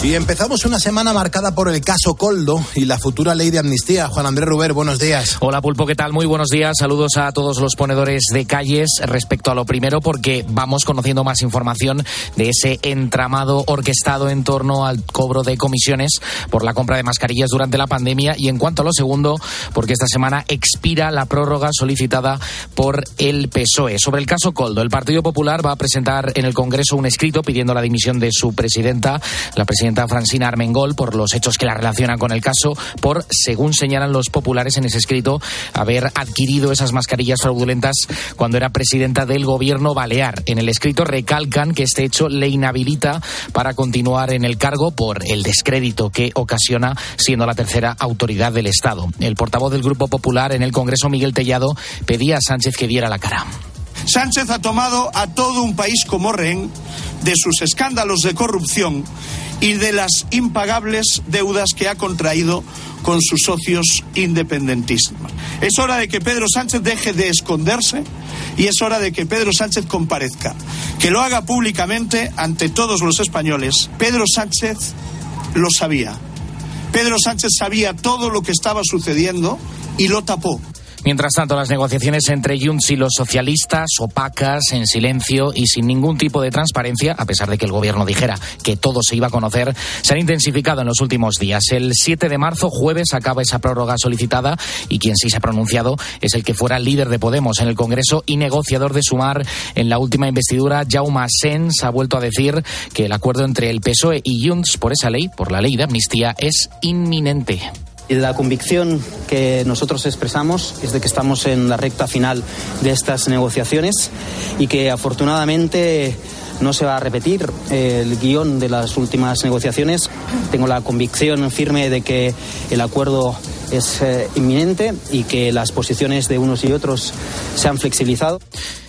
Y empezamos una semana marcada por el caso Coldo y la futura ley de amnistía. Juan Andrés Ruber, buenos días. Hola Pulpo, ¿qué tal? Muy buenos días. Saludos a todos los ponedores de calles respecto a lo primero porque vamos conociendo más información de ese entramado orquestado en torno al cobro de comisiones por la compra de mascarillas durante la pandemia. Y en cuanto a lo segundo, porque esta semana expira la prórroga solicitada por el PSOE. Sobre el caso Coldo, el Partido Popular va a presentar en el Congreso un escrito pidiendo la dimisión de su presidenta, la presidenta Francina Armengol por los hechos que la relacionan con el caso, por, según señalan los populares en ese escrito, haber adquirido esas mascarillas fraudulentas cuando era presidenta del gobierno balear. En el escrito recalcan que este hecho le inhabilita para continuar en el cargo por el descrédito que ocasiona siendo la tercera autoridad del Estado. El portavoz del Grupo Popular en el Congreso, Miguel Tellado, pedía a Sánchez que diera la cara. Sánchez ha tomado a todo un país como rehén de sus escándalos de corrupción y de las impagables deudas que ha contraído con sus socios independentistas. Es hora de que Pedro Sánchez deje de esconderse y es hora de que Pedro Sánchez comparezca, que lo haga públicamente ante todos los españoles. Pedro Sánchez lo sabía. Pedro Sánchez sabía todo lo que estaba sucediendo y lo tapó. Mientras tanto, las negociaciones entre Junts y los socialistas, opacas, en silencio y sin ningún tipo de transparencia, a pesar de que el gobierno dijera que todo se iba a conocer, se han intensificado en los últimos días. El 7 de marzo, jueves, acaba esa prórroga solicitada y quien sí se ha pronunciado es el que fuera líder de Podemos en el Congreso y negociador de Sumar en la última investidura, Jaume Sens, ha vuelto a decir que el acuerdo entre el PSOE y Junts por esa ley, por la ley de amnistía, es inminente. La convicción que nosotros expresamos es de que estamos en la recta final de estas negociaciones y que afortunadamente no se va a repetir el guion de las últimas negociaciones. Tengo la convicción firme de que el acuerdo es eh, inminente y que las posiciones de unos y otros se han flexibilizado.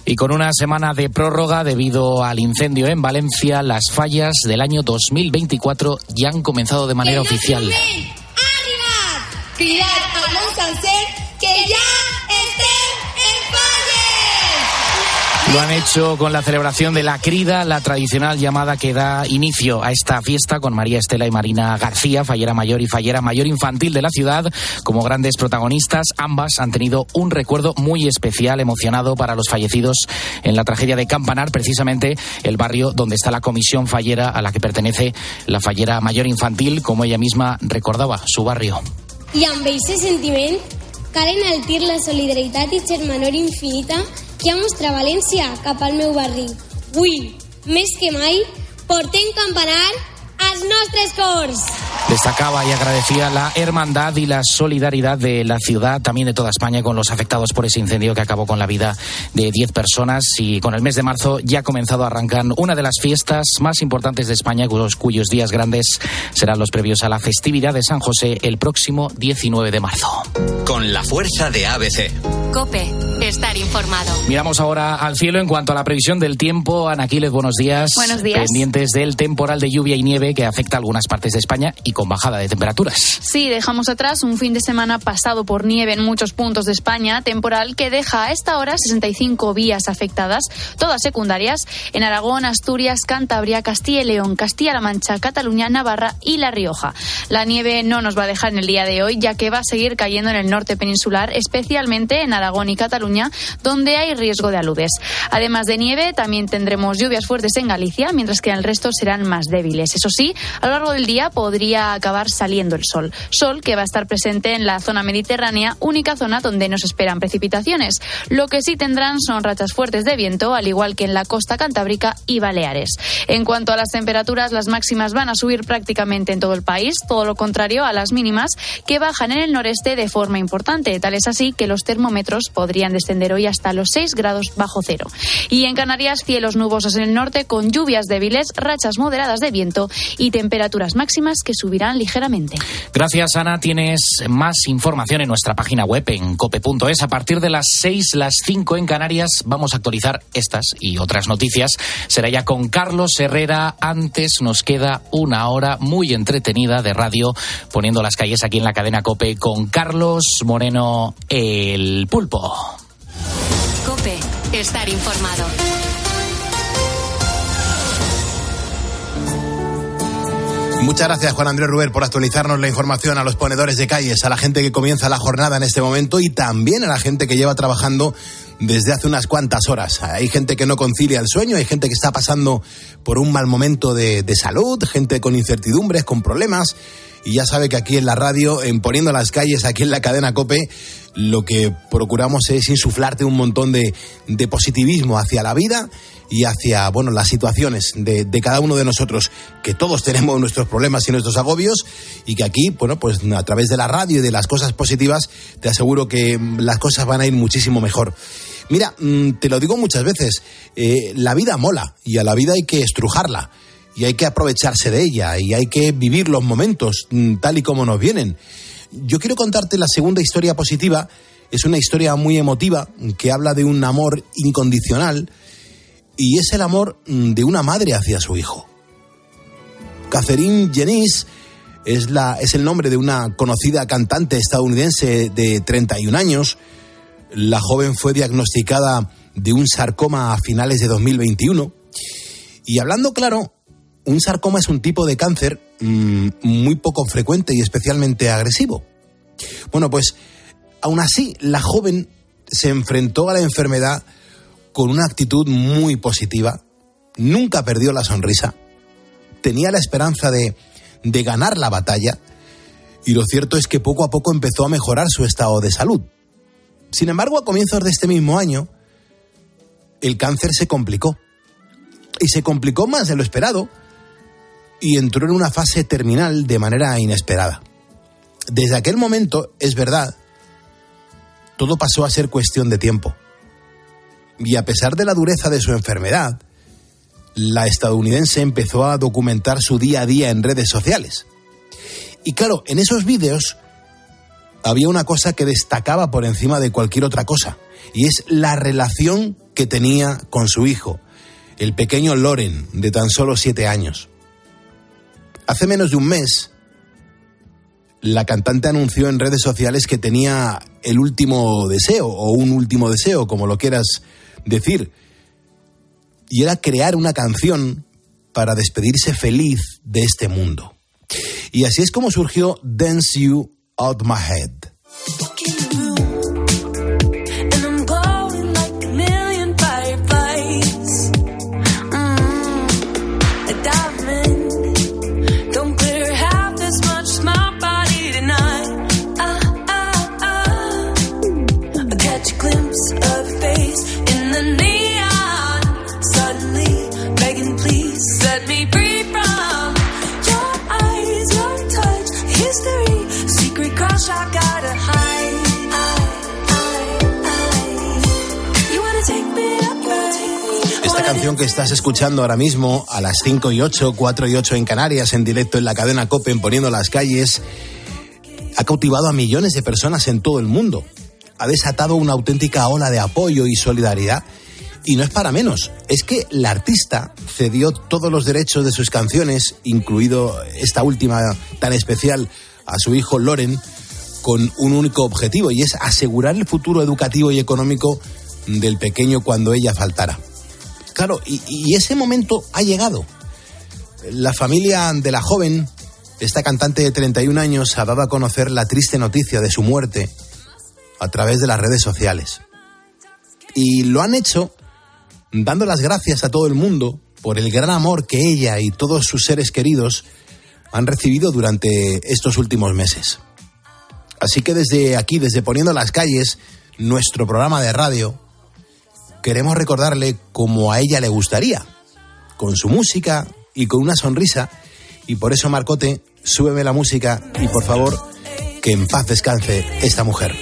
Y con una semana de prórroga debido al incendio en Valencia, las fallas del año 2024 ya han comenzado de manera oficial. Cridar a que ya estén en falles. Lo han hecho con la celebración de la crida, la tradicional llamada que da inicio a esta fiesta con María Estela y Marina García, fallera mayor y fallera mayor infantil de la ciudad, como grandes protagonistas. Ambas han tenido un recuerdo muy especial, emocionado para los fallecidos en la tragedia de Campanar, precisamente el barrio donde está la comisión fallera a la que pertenece la fallera mayor infantil, como ella misma recordaba, su barrio. I amb aquest sentiment cal enaltir la solidaritat i germanor infinita que ha mostrat València cap al meu barri. Avui, més que mai, portem campanar als nostres cors. Destacaba y agradecía la hermandad y la solidaridad de la ciudad, también de toda España, con los afectados por ese incendio que acabó con la vida de 10 personas. Y con el mes de marzo ya ha comenzado a arrancar una de las fiestas más importantes de España, cuyos, cuyos días grandes serán los previos a la festividad de San José el próximo 19 de marzo. Con la fuerza de ABC. Cope, estar informado. Miramos ahora al cielo en cuanto a la previsión del tiempo. Anaquiles, buenos días. Buenos días. Pendientes del temporal de lluvia y nieve que afecta a algunas partes de España y con bajada de temperaturas. Sí, dejamos atrás un fin de semana pasado por nieve en muchos puntos de España, temporal que deja a esta hora 65 vías afectadas, todas secundarias, en Aragón, Asturias, Cantabria, Castilla y León, Castilla-La Mancha, Cataluña, Navarra y La Rioja. La nieve no nos va a dejar en el día de hoy, ya que va a seguir cayendo en el norte peninsular, especialmente en Aragón y Cataluña, donde hay riesgo de aludes. Además de nieve, también tendremos lluvias fuertes en Galicia, mientras que en el resto serán más débiles. Eso sí, a lo largo del día podría acabar saliendo el sol. Sol que va a estar presente en la zona mediterránea, única zona donde nos esperan precipitaciones. Lo que sí tendrán son rachas fuertes de viento, al igual que en la costa cantábrica y Baleares. En cuanto a las temperaturas, las máximas van a subir prácticamente en todo el país, todo lo contrario a las mínimas que bajan en el noreste de forma importante. Tal es así que los termómetros podrían descender hoy hasta los 6 grados bajo cero. Y en Canarias, cielos nubosos en el norte con lluvias débiles, rachas moderadas de viento y temperaturas máximas que subirán ligeramente. Gracias, Ana. Tienes más información en nuestra página web en cope.es. A partir de las 6, las 5 en Canarias, vamos a actualizar estas y otras noticias. Será ya con Carlos Herrera. Antes nos queda una hora muy entretenida de radio poniendo las calles aquí en la cadena Cope con Carlos Moreno, el pulpo. Cope, estar informado. Muchas gracias, Juan Andrés Ruber, por actualizarnos la información a los ponedores de calles, a la gente que comienza la jornada en este momento y también a la gente que lleva trabajando desde hace unas cuantas horas. Hay gente que no concilia el sueño, hay gente que está pasando por un mal momento de, de salud, gente con incertidumbres, con problemas y ya sabe que aquí en la radio, en Poniendo las Calles, aquí en la cadena Cope, lo que procuramos es insuflarte un montón de, positivismo hacia la vida y hacia bueno las situaciones de, cada uno de nosotros que todos tenemos nuestros problemas y nuestros agobios y que aquí bueno pues a través de la radio y de las cosas positivas te aseguro que las cosas van a ir muchísimo mejor. Mira mm, te lo digo muchas veces eh, la vida mola y a la vida hay que estrujarla y hay que aprovecharse de ella y hay que vivir los momentos mm, tal y como nos vienen yo quiero contarte la segunda historia positiva es una historia muy emotiva que habla de un amor incondicional y es el amor mm, de una madre hacia su hijo. Catherine Jennings es, la, es el nombre de una conocida cantante estadounidense de 31 años. La joven fue diagnosticada de un sarcoma a finales de 2021. Y hablando claro, un sarcoma es un tipo de cáncer mmm, muy poco frecuente y especialmente agresivo. Bueno, pues aún así, la joven se enfrentó a la enfermedad con una actitud muy positiva, nunca perdió la sonrisa, tenía la esperanza de ganar la batalla y lo cierto es que poco a poco empezó a mejorar su estado de salud. Sin embargo, a comienzos de este mismo año, el cáncer se complicó. Y se complicó más de lo esperado y entró en una fase terminal de manera inesperada. Desde aquel momento, es verdad, todo pasó a ser cuestión de tiempo y a pesar de la dureza de su enfermedad, la estadounidense empezó a documentar su día a día en redes sociales. Y claro, en esos vídeos había una cosa que destacaba por encima de cualquier otra cosa, y es la relación que tenía con su hijo, el pequeño Loren, de tan solo siete años. Hace menos de un mes, la cantante anunció en redes sociales que tenía el último deseo, o un último deseo, como lo quieras decir, y era crear una canción para despedirse feliz de este mundo. Y así es como surgió Dance You Out My Head. Que estás escuchando ahora mismo a las 5 y 8, 4 y 8 en Canarias, en directo en la cadena Copen, poniendo las calles, ha cautivado a millones de personas en todo el mundo. Ha desatado una auténtica ola de apoyo y solidaridad. Y no es para menos, es que la artista cedió todos los derechos de sus canciones, incluido esta última tan especial, a su hijo Loren, con un único objetivo, y es asegurar el futuro educativo y económico del pequeño cuando ella faltara. Claro, y, ese momento ha llegado. La familia de la joven, esta cantante de 31 años, ha dado a conocer la triste noticia de su muerte a través de las redes sociales. Y lo han hecho dando las gracias a todo el mundo por el gran amor que ella y todos sus seres queridos han recibido durante estos últimos meses. Así que desde aquí, desde Poniendo las Calles, nuestro programa de radio, queremos recordarle como a ella le gustaría, con su música y con una sonrisa. Y por eso, Marcote, súbeme la música y por favor, que en paz descanse esta mujer.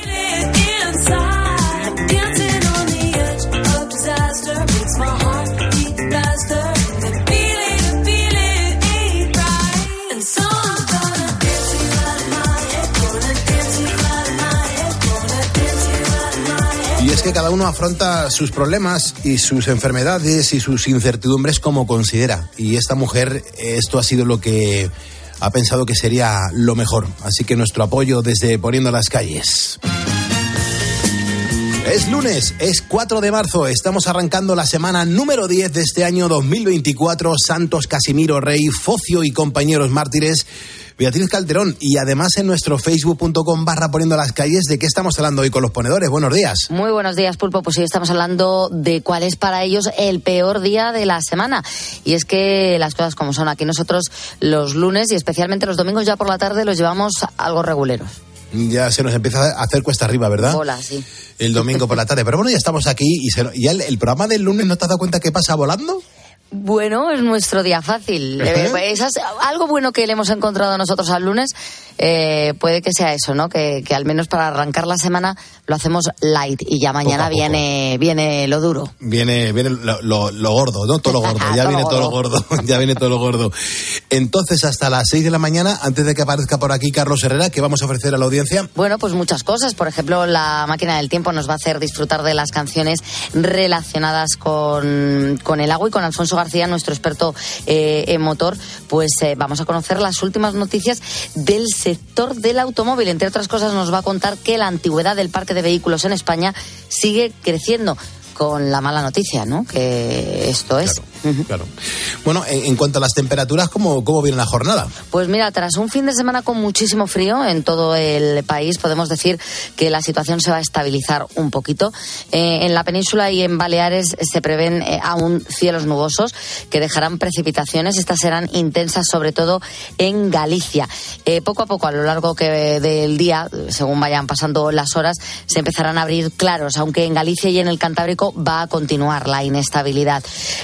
Que cada uno afronta sus problemas y sus enfermedades y sus incertidumbres como considera. Y esta mujer, esto ha sido lo que ha pensado que sería lo mejor. Así que nuestro apoyo desde Poniendo las Calles. Es lunes, es 4 de marzo, estamos arrancando la semana número 10 de este año 2024. Santos Casimiro Rey, Focio y compañeros mártires. Beatriz Calderón y además en nuestro facebook.com barra poniendo las calles de qué estamos hablando hoy con los ponedores. Buenos días. Muy buenos días, Pulpo. Pues hoy estamos hablando de cuál es para ellos el peor día de la semana. Y es que las cosas como son aquí nosotros los lunes y especialmente los domingos ya por la tarde los llevamos algo reguleros ya se nos empieza a hacer cuesta arriba, ¿verdad? Hola, sí. El domingo por la tarde. Pero bueno, ya estamos aquí y, ya el, programa del lunes, ¿no te has dado cuenta que pasa volando? Bueno, es nuestro día fácil. Eh, pues, algo bueno que le hemos encontrado nosotros al lunes eh, puede que sea eso, ¿no? Que, al menos para arrancar la semana lo hacemos light y ya mañana viene viene lo duro. Viene viene lo, gordo, ¿no? Todo lo gordo. Ya viene todo lo gordo. ya viene todo lo gordo. Entonces, hasta las 6 de la mañana, antes de que aparezca por aquí Carlos Herrera, ¿qué vamos a ofrecer a la audiencia? Bueno, pues muchas cosas. Por ejemplo, la máquina del tiempo nos va a hacer disfrutar de las canciones relacionadas con, con el agua y con Alfonso García, nuestro experto eh, en motor. Pues eh, vamos a conocer las últimas noticias del sector del automóvil. Entre otras cosas, nos va a contar que la antigüedad del parque de vehículos en España sigue creciendo con la mala noticia, ¿no? Que esto es. Bueno, en, cuanto a las temperaturas, ¿cómo, ¿cómo viene la jornada? Pues mira, tras un fin de semana con muchísimo frío en todo el país, podemos decir que la situación se va a estabilizar un poquito. Eh, en la península y en Baleares se prevén eh, aún cielos nubosos que dejarán precipitaciones. Estas serán intensas, sobre todo en Galicia. Eh, poco a poco, a lo largo que, del día, según vayan pasando las horas, se empezarán a abrir claros, aunque en Galicia y en el Cantábrico va a continuar la inestabilidad.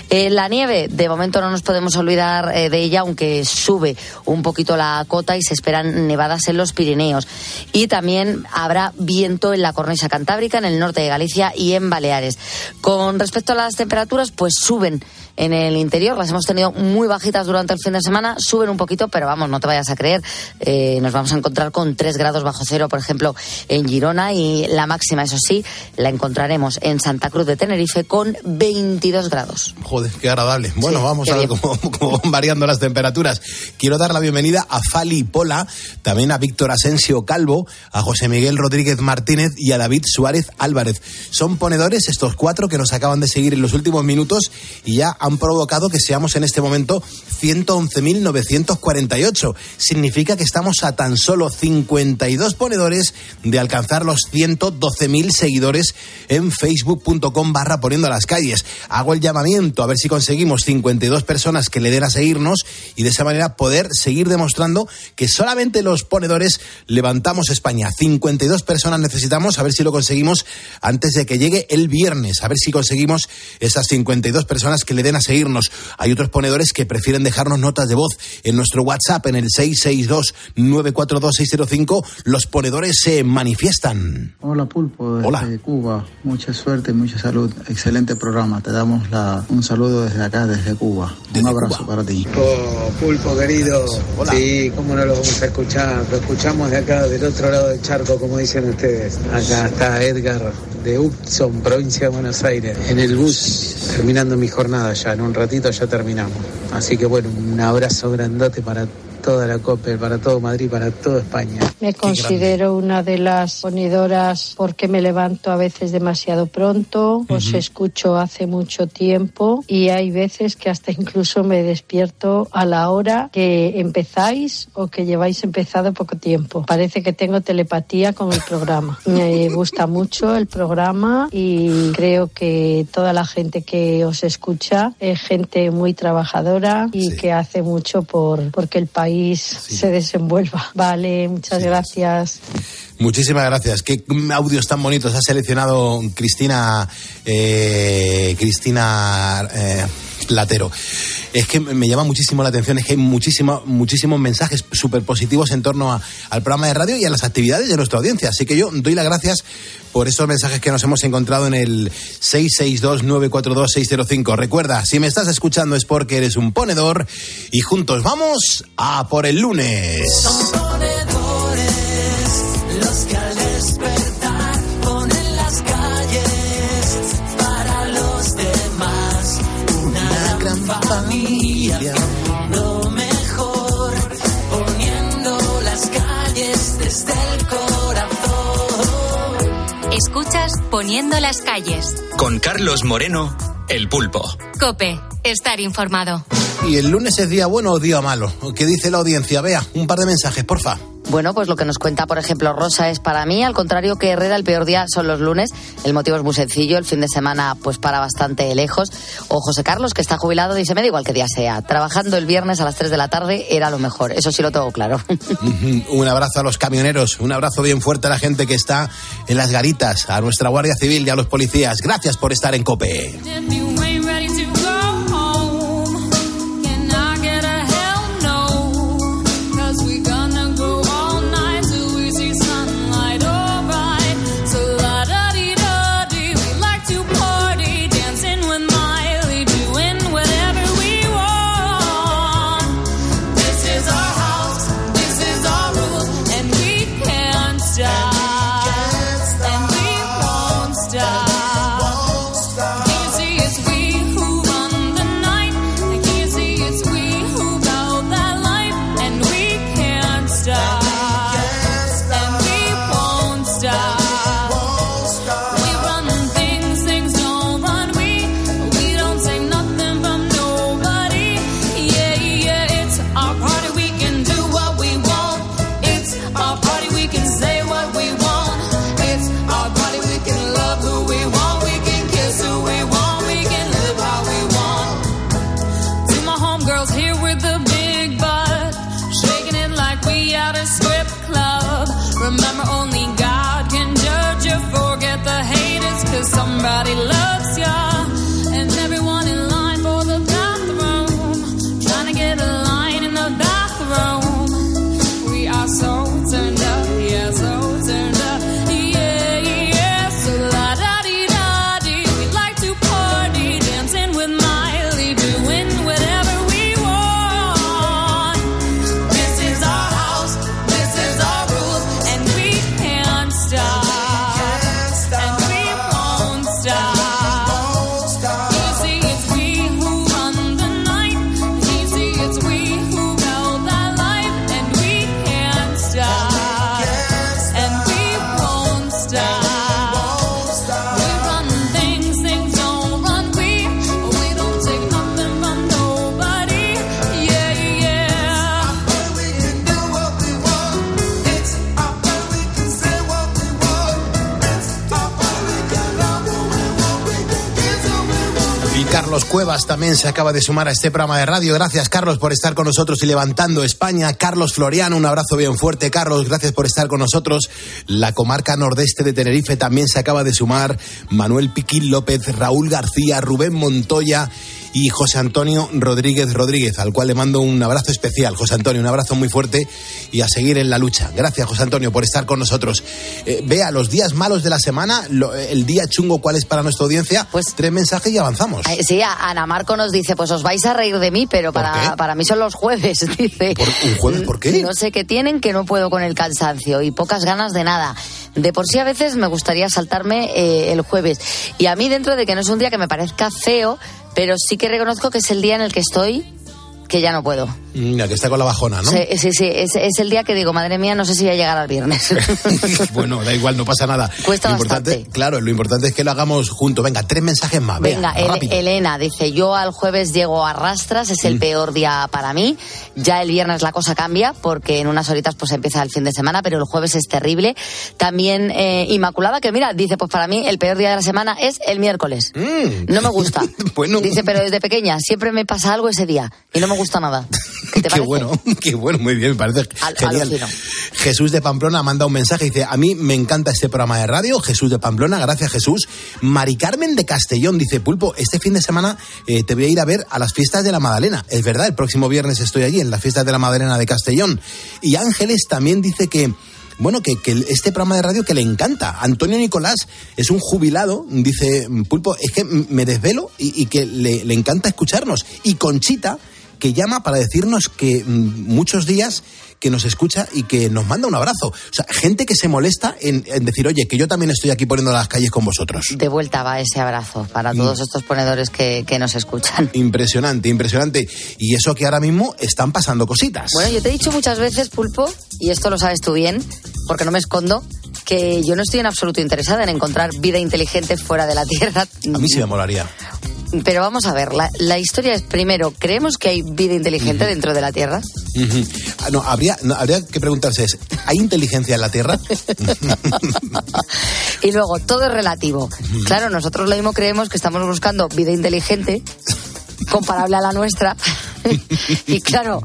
la nieve, de momento no nos podemos olvidar eh, de ella, aunque sube un poquito la cota y se esperan nevadas en los Pirineos. Y también habrá viento en la cornisa cantábrica, en el norte de Galicia y en Baleares. Con respecto a las temperaturas, pues suben en el interior. Las hemos tenido muy bajitas durante el fin de semana, suben un poquito, pero vamos, no te vayas a creer. Eh, nos vamos a encontrar con 3 grados bajo cero, por ejemplo, en Girona y la máxima, eso sí, la encontraremos en Santa Cruz de Tenerife con 22 grados. Joder, qué agradable. Bueno, vamos a ver cómo, van variando las temperaturas. Quiero dar la bienvenida a Fali Pola, también a Víctor Asensio Calvo, a José Miguel Rodríguez Martínez y a David Suárez Álvarez. Son ponedores estos cuatro que nos acaban de seguir en los últimos minutos y ya han provocado que seamos en este momento 111.948. Significa que estamos a tan solo 52 ponedores de alcanzar los 112.000 seguidores en facebook.com barra poniendo a las calles. Hago el llamamiento a ver si conseguimos 52 personas que le den a seguirnos y de esa manera poder seguir demostrando que solamente los ponedores levantamos España. 52 personas necesitamos, a ver si lo conseguimos antes de que llegue el viernes, a ver si conseguimos esas 52 personas que le den a seguirnos. Hay otros ponedores que prefieren dejarnos notas de voz en nuestro WhatsApp en el 662-942-605. Los ponedores se manifiestan. Hola Pulpo, desde Cuba. Mucha suerte, mucha salud. Excelente programa. Te damos la, un saludo desde acá, desde Cuba. un abrazo para ti. Oh, Pulpo querido. Sí, cómo no lo vamos a escuchar. Lo escuchamos de acá, del otro lado del charco, como dicen ustedes. Acá está Edgar de Upson, provincia de Buenos Aires, en el bus, terminando mi jornada ya, en un ratito ya terminamos. Así que bueno, un abrazo grandote para toda la COPE, para todo Madrid, para toda España. Me considero una de las ponidoras porque me levanto a veces demasiado pronto, os escucho hace mucho tiempo y hay veces que hasta incluso me despierto a la hora que empezáis o que lleváis empezado poco tiempo. Parece que tengo telepatía con el programa. Me gusta mucho el programa y creo que toda la gente que os escucha es gente muy trabajadora y que hace mucho por porque el país se desenvuelva. Vale, muchas gracias. Muchísimas gracias. Qué audios tan bonitos ha seleccionado Cristina. Eh, Cristina. Eh, Platero. Es que me llama muchísimo la atención, es que hay muchísimos mensajes súper positivos en torno al programa de radio y a las actividades de nuestra audiencia. Así que yo doy las gracias por estos mensajes que nos hemos encontrado en el 662-942-605. Recuerda, si me estás escuchando es porque eres un ponedor y juntos vamos a por el lunes. Escuchas Poniendo las calles. Con Carlos Moreno, El Pulpo. Cope, estar informado. ¿Y el lunes es día bueno o día malo? ¿Qué dice la audiencia? Vea, un par de mensajes, porfa. Bueno, pues lo que nos cuenta, por ejemplo, Rosa es para mí, al contrario que Herrera, el peor día son los lunes. El motivo es muy sencillo, el fin de semana pues para bastante lejos. O José Carlos, que está jubilado, dice, me da igual que día sea. Trabajando el viernes a las 3 de la tarde era lo mejor. Eso sí lo tengo claro. un abrazo a los camioneros, un abrazo bien fuerte a la gente que está en las garitas, a nuestra Guardia Civil y a los policías. Gracias por estar en COPE. Cuevas también se acaba de sumar a este programa de radio. Gracias, Carlos, por estar con nosotros y levantando España. Carlos Floriano, un abrazo bien fuerte. Carlos, gracias por estar con nosotros. La comarca nordeste de Tenerife también se acaba de sumar. Manuel Piquín López, Raúl García, Rubén Montoya y José Antonio Rodríguez Rodríguez, al cual le mando un abrazo especial. José Antonio, un abrazo muy fuerte y a seguir en la lucha. Gracias, José Antonio, por estar con nosotros. Eh, vea, los días malos de la semana, el día chungo, ¿cuál es para nuestra audiencia? Pues tres mensajes y avanzamos. sí, Ana Marco nos dice, pues os vais a reír de mí, pero para, para mí son los jueves, dice. ¿Un jueves por qué? No sé qué tienen, que no puedo con el cansancio y pocas ganas de nada. De por sí a veces me gustaría saltarme eh, el jueves. Y a mí dentro de que no es un día que me parezca feo, pero sí que reconozco que es el día en el que estoy que ya no puedo. Mira, que está con la bajona, ¿no? Sí, sí, sí. Es, el día que digo, madre mía, no sé si voy a llegar al viernes. bueno, da igual, no pasa nada. Cuesta lo importante, Claro, lo importante es que lo hagamos juntos. Venga, tres mensajes más. Venga, Elena dice, yo al jueves llego a rastras, es el mm. peor día para mí. Ya el viernes la cosa cambia porque en unas horitas pues empieza el fin de semana, pero el jueves es terrible. También eh, Inmaculada, que mira, dice, pues para mí el peor día de la semana es el miércoles. Mm. No me gusta. bueno. Dice, pero desde pequeña siempre me pasa algo ese día y no me gusta nada. ¿Qué, bueno, qué bueno, muy bien, me parece genial. Jesús de Pamplona manda un mensaje y dice, a mí me encanta este programa de radio, Jesús de Pamplona, gracias Jesús. Mari Carmen de Castellón dice, Pulpo, este fin de semana eh, te voy a ir a ver a las fiestas de la Madalena. Es verdad, el próximo viernes estoy allí en las fiestas de la Madalena de Castellón. Y Ángeles también dice que bueno, que, este programa de radio que le encanta. Antonio Nicolás es un jubilado, dice Pulpo, es que me desvelo y, que le, le, encanta escucharnos. Y Conchita que llama para decirnos que mm, muchos días que nos escucha y que nos manda un abrazo. O sea, gente que se molesta en, decir, oye, que yo también estoy aquí poniendo las calles con vosotros. De vuelta va ese abrazo para mm. todos estos ponedores que, que, nos escuchan. Impresionante, impresionante. Y eso que ahora mismo están pasando cositas. Bueno, yo te he dicho muchas veces, Pulpo, y esto lo sabes tú bien, porque no me escondo, que yo no estoy en absoluto interesada en encontrar vida inteligente fuera de la Tierra. A mí sí me molaría. Pero vamos a ver, la, la historia es primero, ¿creemos que hay vida inteligente dentro de la Tierra? Ah, No, habría, no, habría que preguntarse, es, ¿hay inteligencia en la Tierra? Y luego, todo es relativo. Claro, nosotros lo mismo creemos que estamos buscando vida inteligente comparable a la nuestra. y claro,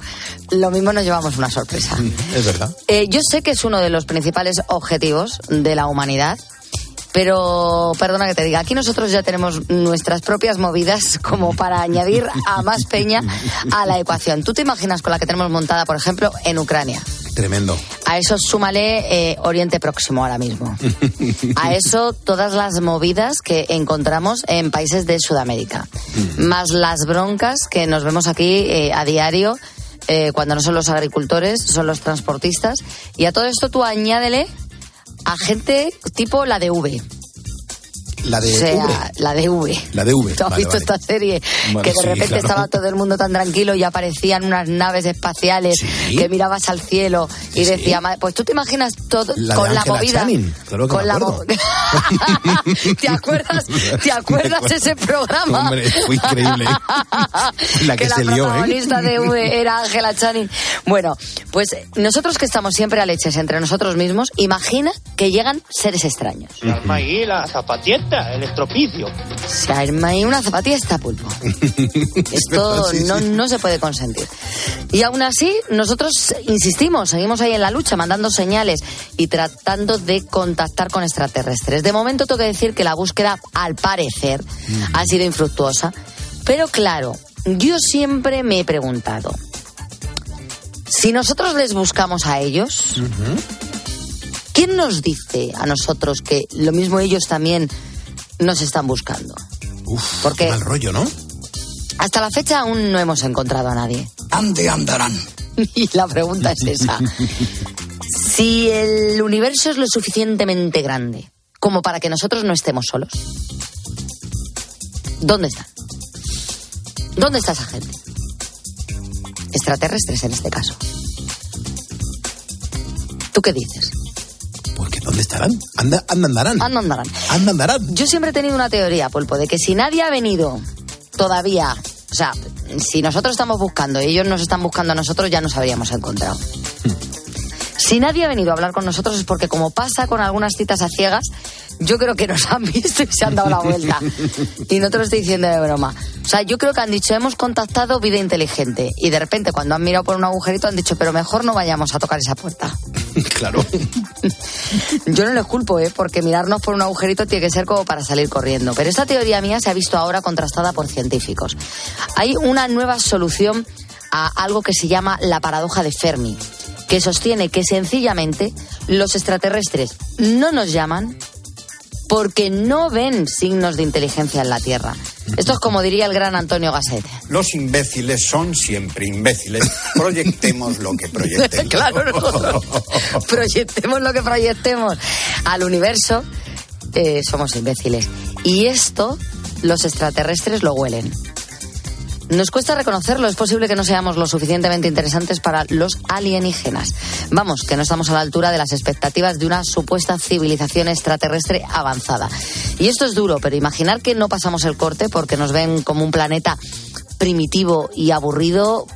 lo mismo nos llevamos una sorpresa. es verdad. Eh, yo sé que es uno de los principales objetivos de la humanidad. Pero, perdona que te diga, aquí nosotros ya tenemos nuestras propias movidas como para añadir a más peña a la ecuación. ¿Tú te imaginas con la que tenemos montada, por ejemplo, en Ucrania? Tremendo. A eso súmale eh, Oriente Próximo ahora mismo. A eso todas las movidas que encontramos en países de Sudamérica. Más las broncas que nos vemos aquí eh, a diario eh, cuando no son los agricultores, son los transportistas. Y a todo esto tú añádele a gente tipo la de V. La de o sea, V. la de V. La de V. ¿Tú has Vale, visto vale. esta serie? Bueno, que de sí, repente claro. estaba todo el mundo tan tranquilo y aparecían unas naves espaciales que mirabas al cielo y decía, "Ma- pues tú te imaginas todo La de con la movida. Channing, claro que con me la acuerdo. mo- ¿Te acuerdas? ¿Te acuerdas ese programa? Hombre, fue increíble. La que, la se lió, ¿eh? protagonista de V era Ángela Channing. Bueno, pues nosotros que estamos siempre a leches entre nosotros mismos, imagina que llegan seres extraños. Se arma ahí el estropicio. Se arma ahí una zapatilla está pulpo. Esto no, no se puede consentir. Y aún así, nosotros insistimos, seguimos ahí en la lucha, mandando señales y tratando de contactar con extraterrestres. De momento tengo que decir que la búsqueda, al parecer, ha sido infructuosa. Pero claro, yo siempre me he preguntado, si nosotros les buscamos a ellos, ¿quién nos dice a nosotros que lo mismo ellos también nos están buscando? Uf, Porque- mal rollo, ¿no? Hasta la fecha aún no hemos encontrado a nadie. Ande andarán. Y la pregunta es esa. Si el universo es lo suficientemente grande como para que nosotros no estemos solos, ¿dónde están? ¿Dónde está esa gente? Extraterrestres en este caso. ¿Tú qué dices? ¿Dónde estarán? Anda, anda andarán. Anda andarán. Anda andarán. Yo siempre he tenido una teoría, Pulpo, de que si nadie ha venido todavía, o sea, si nosotros estamos buscando y ellos nos están buscando a nosotros, ya nos habríamos encontrado. Si nadie ha venido a hablar con nosotros es porque, como pasa con algunas citas a ciegas, yo creo que nos han visto y se han dado la vuelta. Y no te lo estoy diciendo de broma. O sea, yo creo que han dicho, hemos contactado vida inteligente. Y de repente, cuando han mirado por un agujerito, han dicho, pero mejor no vayamos a tocar esa puerta. claro. Yo no les culpo, ¿eh? porque mirarnos por un agujerito tiene que ser como para salir corriendo. Pero esta teoría mía se ha visto ahora contrastada por científicos. Hay una nueva solución a algo que se llama la paradoja de Fermi, que sostiene que sencillamente los extraterrestres no nos llaman porque no ven signos de inteligencia en la Tierra. Esto es como diría el gran Antonio Gasset. Los imbéciles son siempre imbéciles. Proyectemos lo que proyectemos. claro, no. proyectemos lo que proyectemos al universo, eh, somos imbéciles. Y esto los extraterrestres lo huelen. Nos cuesta reconocerlo, es posible que no seamos lo suficientemente interesantes para los alienígenas. Vamos, que no estamos a la altura de las expectativas de una supuesta civilización extraterrestre avanzada. Y esto es duro, pero imaginar que no pasamos el corte porque nos ven como un planeta primitivo y aburrido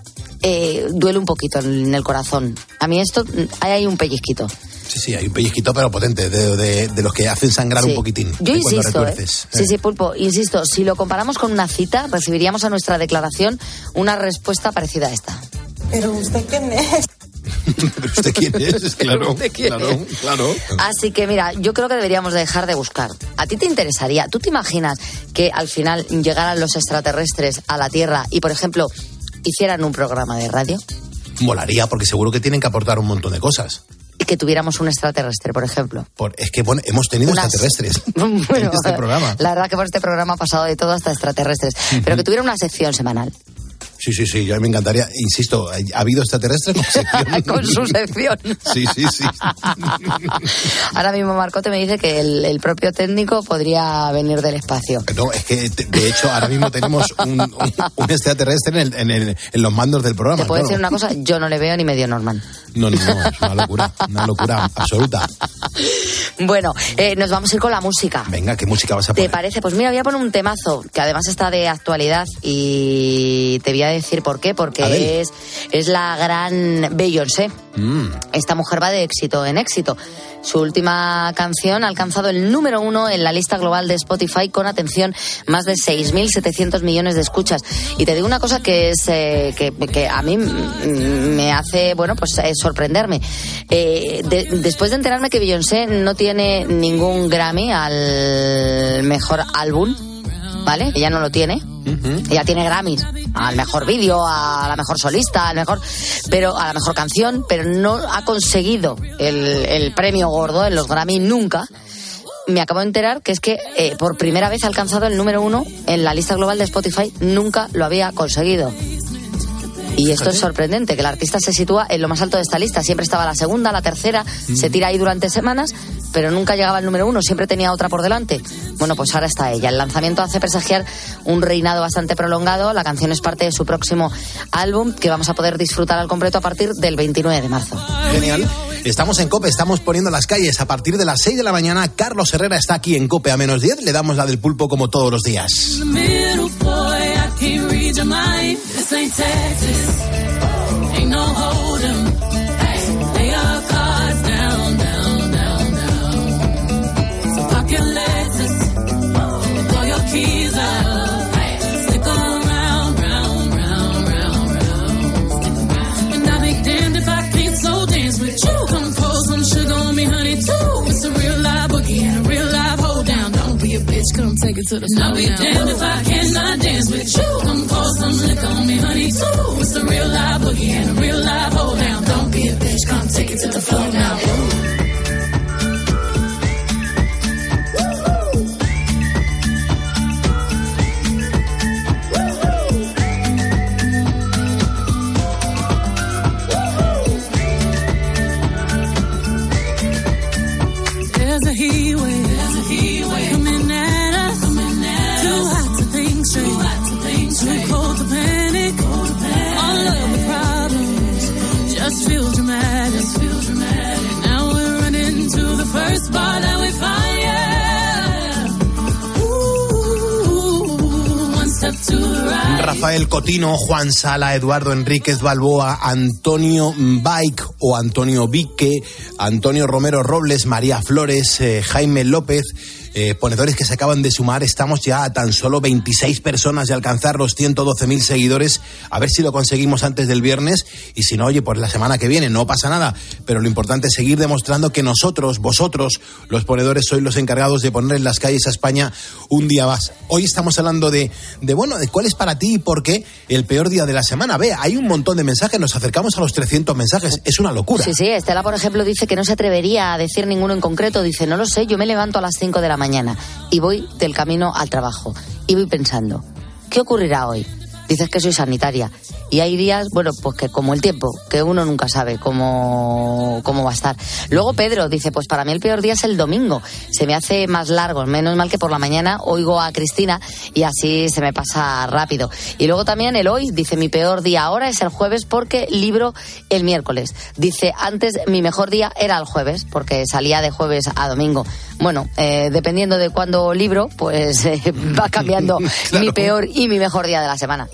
eh, duele un poquito en el corazón. A mí esto, ahí hay un pellizquito. Sí, sí, hay un pellizquito, pero potente, de, de- de los que hacen sangrar Sí. un poquitín. Yo insisto, ¿eh? retuerces. sí, sí, Pulpo, insisto, si lo comparamos con una cita, recibiríamos a nuestra declaración una respuesta parecida a esta. Pero usted quién es? ¿Pero usted quién es? Claro, ¿Usted quién claro, es? claro. Así que mira, yo creo que deberíamos dejar de buscar. ¿A ti te interesaría? ¿Tú te imaginas que al final llegaran los extraterrestres a la Tierra y, por ejemplo, hicieran un programa de radio? Molaría, porque seguro que tienen que aportar un montón de cosas. Que tuviéramos un extraterrestre, por ejemplo. Por, es que bueno, hemos tenido Unas- extraterrestres Bueno, en este programa. La verdad que por este programa ha pasado de todo hasta extraterrestres. Pero que tuviera una sección semanal. Sí, sí, sí, yo me encantaría. Insisto, ha habido extraterrestres con sección. Con su sección. Sí, sí, sí. Ahora mismo Marcote me dice que el, el propio técnico podría venir del espacio. No, es que de hecho ahora mismo tenemos un, un- un extraterrestre en, el- en el- en los mandos del programa. Te puedo claro. decir una cosa, yo no le veo ni medio normal. No, no, no, es una locura, una locura absoluta. Bueno, eh, nos vamos a ir con la música. Venga, ¿qué música vas a ¿Te poner? parece? Pues mira, voy a poner un temazo que además está de actualidad y te voy a decir por qué. Porque es, es la gran Beyoncé. Mm. Esta mujer va de éxito en éxito. Su última canción ha alcanzado el número uno en la lista global de Spotify con atención más de 6.700 millones de escuchas. Y te digo una cosa que es eh, que, que a mí me hace bueno pues eh, sorprenderme. Eh, de- después de enterarme que Beyoncé no tiene ningún Grammy al mejor álbum, ¿vale? Ella no lo tiene. Ella tiene Grammys al mejor vídeo, a la mejor solista, al mejor, pero a la mejor canción, pero no ha conseguido el, el premio gordo en los Grammy nunca. Me acabo de enterar que es que eh, por primera vez ha alcanzado el número uno en la lista global de Spotify, nunca lo había conseguido. Y esto es sorprendente, que el artista se sitúa en lo más alto de esta lista. Siempre estaba la segunda, la tercera, se tira ahí durante semanas, pero nunca llegaba al número uno, siempre tenía otra por delante. Bueno, pues ahora está ella. El lanzamiento hace presagiar un reinado bastante prolongado. La canción es parte de su próximo álbum, que vamos a poder disfrutar al completo a partir del 29 de marzo. Genial. Estamos en COPE, estamos poniendo las calles. A partir de las 6 de la mañana, Carlos Herrera está aquí en COPE a menos 10. Le damos la del pulpo como todos los días. It to the floor. I'll be damned if I cannot dance with you. Come pour some liquor on me, honey, too. It's a real live boogie and a real live hold down. Don't be a bitch, come take it to the floor now. Rafael Cotino, Juan Sala, Eduardo Enríquez Balboa, Antonio Bike o Antonio Vique, Antonio Romero Robles, María Flores, eh, Jaime López. Eh, ponedores que se acaban de sumar, estamos ya a tan solo 26 personas de alcanzar los 112.000 seguidores. A ver si lo conseguimos antes del viernes y si no, oye, pues la semana que viene, no pasa nada. Pero lo importante es seguir demostrando que nosotros, vosotros, los ponedores, sois los encargados de poner en las calles a España un día más. Hoy estamos hablando de, de bueno, de cuál es para ti y por qué el peor día de la semana. Ve, hay un montón de mensajes, nos acercamos a los 300 mensajes, es una locura. Sí, sí, Estela, por ejemplo, dice que no se atrevería a decir ninguno en concreto. Dice, no lo sé, yo me levanto a las 5 de la mañana y voy del camino al trabajo. Y voy pensando, ¿qué ocurrirá hoy? Dices que soy sanitaria. Y hay días, bueno, pues que como el tiempo, que uno nunca sabe cómo, cómo va a estar. Luego Pedro dice, pues para mí el peor día es el domingo. Se me hace más largo, menos mal que por la mañana oigo a Cristina y así se me pasa rápido. Y luego también el hoy, dice, mi peor día ahora es el jueves porque libro el miércoles. Dice, antes mi mejor día era el jueves porque salía de jueves a domingo. Bueno, eh, dependiendo de cuándo libro, pues eh, va cambiando Claro. mi peor y mi mejor día de la semana.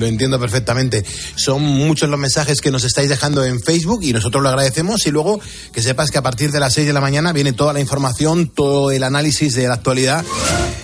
Lo entiendo perfectamente. Son muchos los mensajes que nos estáis dejando en Facebook y nosotros lo agradecemos. Y luego que sepas que a partir de las 6 de la mañana viene toda la información, todo el análisis de la actualidad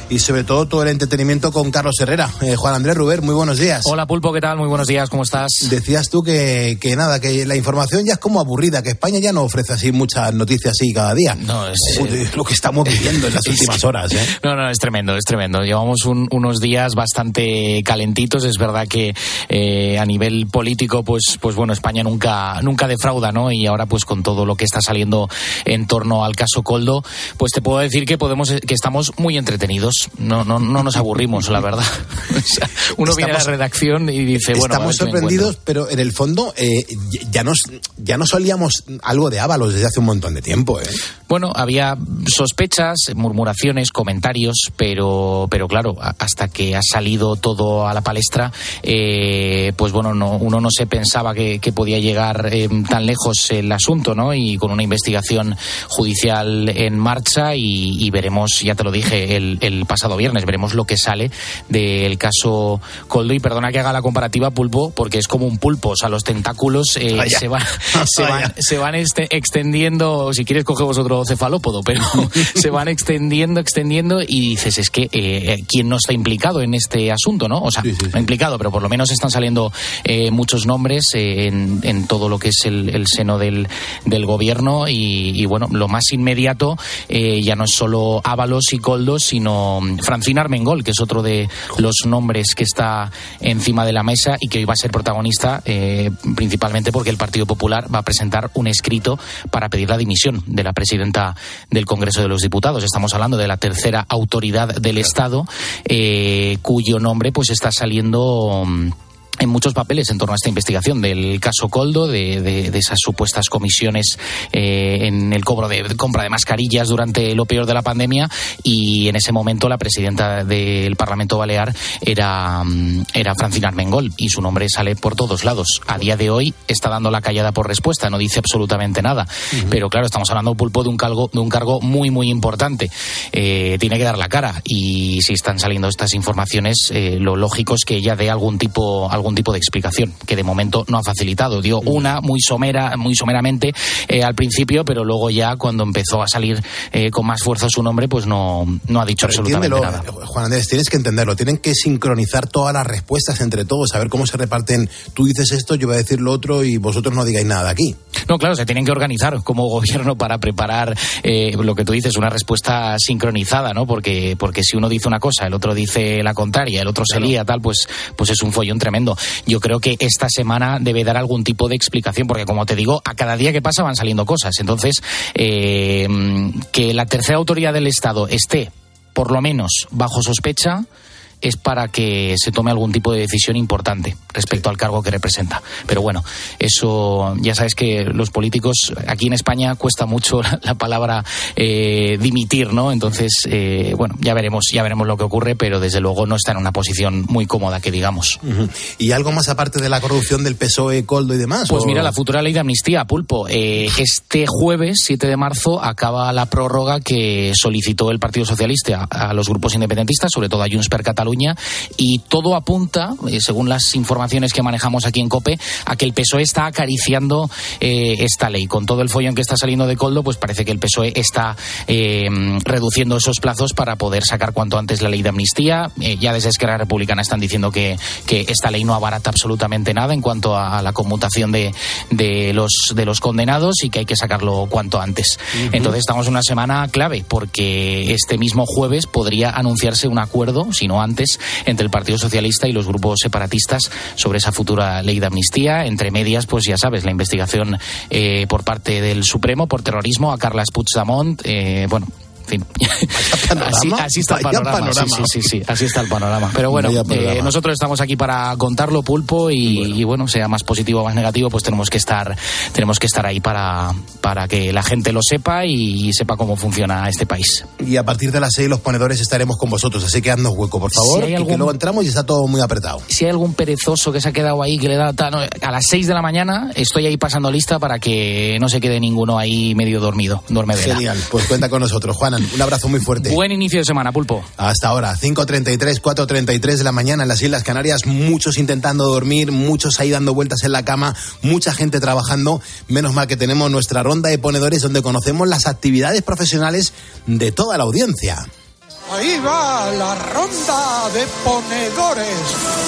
y sobre todo todo el entretenimiento con Carlos Herrera. Eh, Juan Andrés Ruber, muy buenos días. Hola Pulpo, ¿qué tal? Muy buenos días, ¿cómo estás? Decías tú que, que nada, que la información ya es como aburrida, que España ya no ofrece así muchas noticias así cada día. No, es, Joder, lo que estamos viviendo en las últimas horas. ¿eh? No, no, es tremendo, es tremendo. Llevamos un- unos días bastante calentitos. Es verdad que eh, a nivel político, pues, pues bueno, España nunca, nunca defrauda, ¿no? Y ahora, pues con todo lo que está saliendo en torno al caso Coldo, pues te puedo decir que podemos, que estamos muy entretenidos. No, no, no nos aburrimos, la verdad. Uno viene a la redacción y dice, bueno, Estamos sorprendidos, pero en el fondo eh, ya nos ya nos olíamos algo de Ábalos desde hace un montón de tiempo. ¿eh? Bueno, había sospechas, murmuraciones, comentarios, pero, pero claro, hasta que ha salido todo a la palestra, eh, pues bueno, no, uno no se pensaba que, podía llegar eh, tan lejos el asunto, ¿no? Y con una investigación judicial en marcha y, veremos, ya te lo dije el, el, pasado viernes, veremos lo que sale del caso Coldo. Y perdona que haga la comparativa pulpo, porque es como un pulpo, o sea, los tentáculos eh, se, van, se, van, se van este, extendiendo, si quieres coge vosotros cefalópodo, pero se van extendiendo, extendiendo y dices, es que eh, eh, ¿quién no está implicado en este asunto, no? O sea, no implicado, pero por lo menos están saliendo eh, muchos nombres en, en, todo lo que es el, el seno del, del gobierno y, y, bueno, lo más inmediato ya no es solo Ábalos y Coldos, sino Francina Armengol, que es otro de los nombres que está encima de la mesa y que hoy va a ser protagonista principalmente porque el Partido Popular va a presentar un escrito para pedir la dimisión de la presidenta del Congreso de los Diputados. Estamos hablando de la tercera autoridad del Estado, eh, cuyo nombre pues está saliendo mm, en muchos papeles en torno a esta investigación del caso Coldo, de, de, esas supuestas comisiones eh, en el cobro de compra de mascarillas durante lo peor de la pandemia y en ese momento la presidenta del Parlamento Balear era, mm, era Francina Armengol y su nombre sale por todos lados. A día de hoy está dando la callada por respuesta, no dice absolutamente nada. Pero claro, estamos hablando pulpo de un cargo, de un cargo muy, muy importante. Eh, tiene que dar la cara y si están saliendo estas informaciones, eh, lo lógico es que ella dé algún tipo, algún tipo de explicación, que de momento no ha facilitado. Dio una muy somera, muy someramente eh, al principio, pero luego ya cuando empezó a salir eh, con más fuerza su nombre, pues no, no ha dicho absolutamente nada. Juan Andrés, tienes que entenderlo, tienen que sincronizar todas las respuestas entre todos, saber cómo se reparten. Tú dices esto, yo voy a decir lo otro y vosotros no digáis nada de aquí. No, claro, se tienen que organizar como gobierno para preparar eh, lo que tú dices, una respuesta sincronizada, ¿no? Porque, porque si uno dice una cosa, el otro dice la contraria, el otro se lía, tal, pues, pues es un follón tremendo yo creo que esta semana debe dar algún tipo de explicación, porque como te digo, a cada día que pasa van saliendo cosas. Entonces, eh, que la tercera autoridad del Estado esté, por lo menos, bajo sospecha, es para que se tome algún tipo de decisión importante respecto al cargo que representa. Pero bueno, eso ya sabes que los políticos aquí en España cuesta mucho la, palabra eh, dimitir, ¿no? Entonces, eh, bueno, ya veremos, ya veremos lo que ocurre, pero desde luego no está en una posición muy cómoda, que digamos. ¿Y algo más aparte de la corrupción del PSOE, Coldo y demás? Pues mira, la futura ley de amnistía, Pulpo. Eh, este jueves, 7 de marzo, acaba la prórroga que solicitó el Partido Socialista a, los grupos independentistas, sobre todo a Junts per Y todo apunta, eh, según las informaciones que manejamos aquí en COPE, a que el PSOE está acariciando eh, esta ley. Con todo el follón que está saliendo de Coldo, pues parece que el PSOE está eh, reduciendo esos plazos para poder sacar cuanto antes la ley de amnistía. ya desde Esquerra Republicana están diciendo que, que, esta ley no abarata absolutamente nada en cuanto a, la conmutación de, de, los, de los condenados y que hay que sacarlo cuanto antes. Entonces estamos en una semana clave porque este mismo jueves podría anunciarse un acuerdo, si no antes, entre el Partido Socialista y los grupos separatistas sobre esa futura ley de amnistía. Entre medias, pues ya sabes, la investigación eh, por parte del Supremo por terrorismo a Carles Puigdemont. Eh, bueno, fin. Así, está el panorama. Sí, sí, sí, así está el panorama. Pero bueno, eh, nosotros estamos aquí para contarlo, Pulpo, y bueno. sea más positivo o más negativo, pues tenemos que estar, tenemos que estar ahí para, para que la gente lo sepa y, sepa cómo funciona este país. Y a partir de las seis los ponedores estaremos con vosotros, así que haznos hueco, por favor, que luego entramos y está todo muy apretado. Si hay algún perezoso que se ha quedado ahí, que le da... a las seis de la mañana estoy ahí pasando lista para que no se quede ninguno ahí medio dormido, duerme Genial, pues cuenta con nosotros, Juana. Un abrazo muy fuerte. Buen inicio de semana, Pulpo. Hasta ahora, 5.33, 4.33 de la mañana en las Islas Canarias, muchos intentando dormir, muchos ahí dando vueltas en la cama, mucha gente trabajando. Menos mal que tenemos nuestra ronda de ponedores donde conocemos las actividades profesionales de toda la audiencia. Ahí va la ronda de ponedores.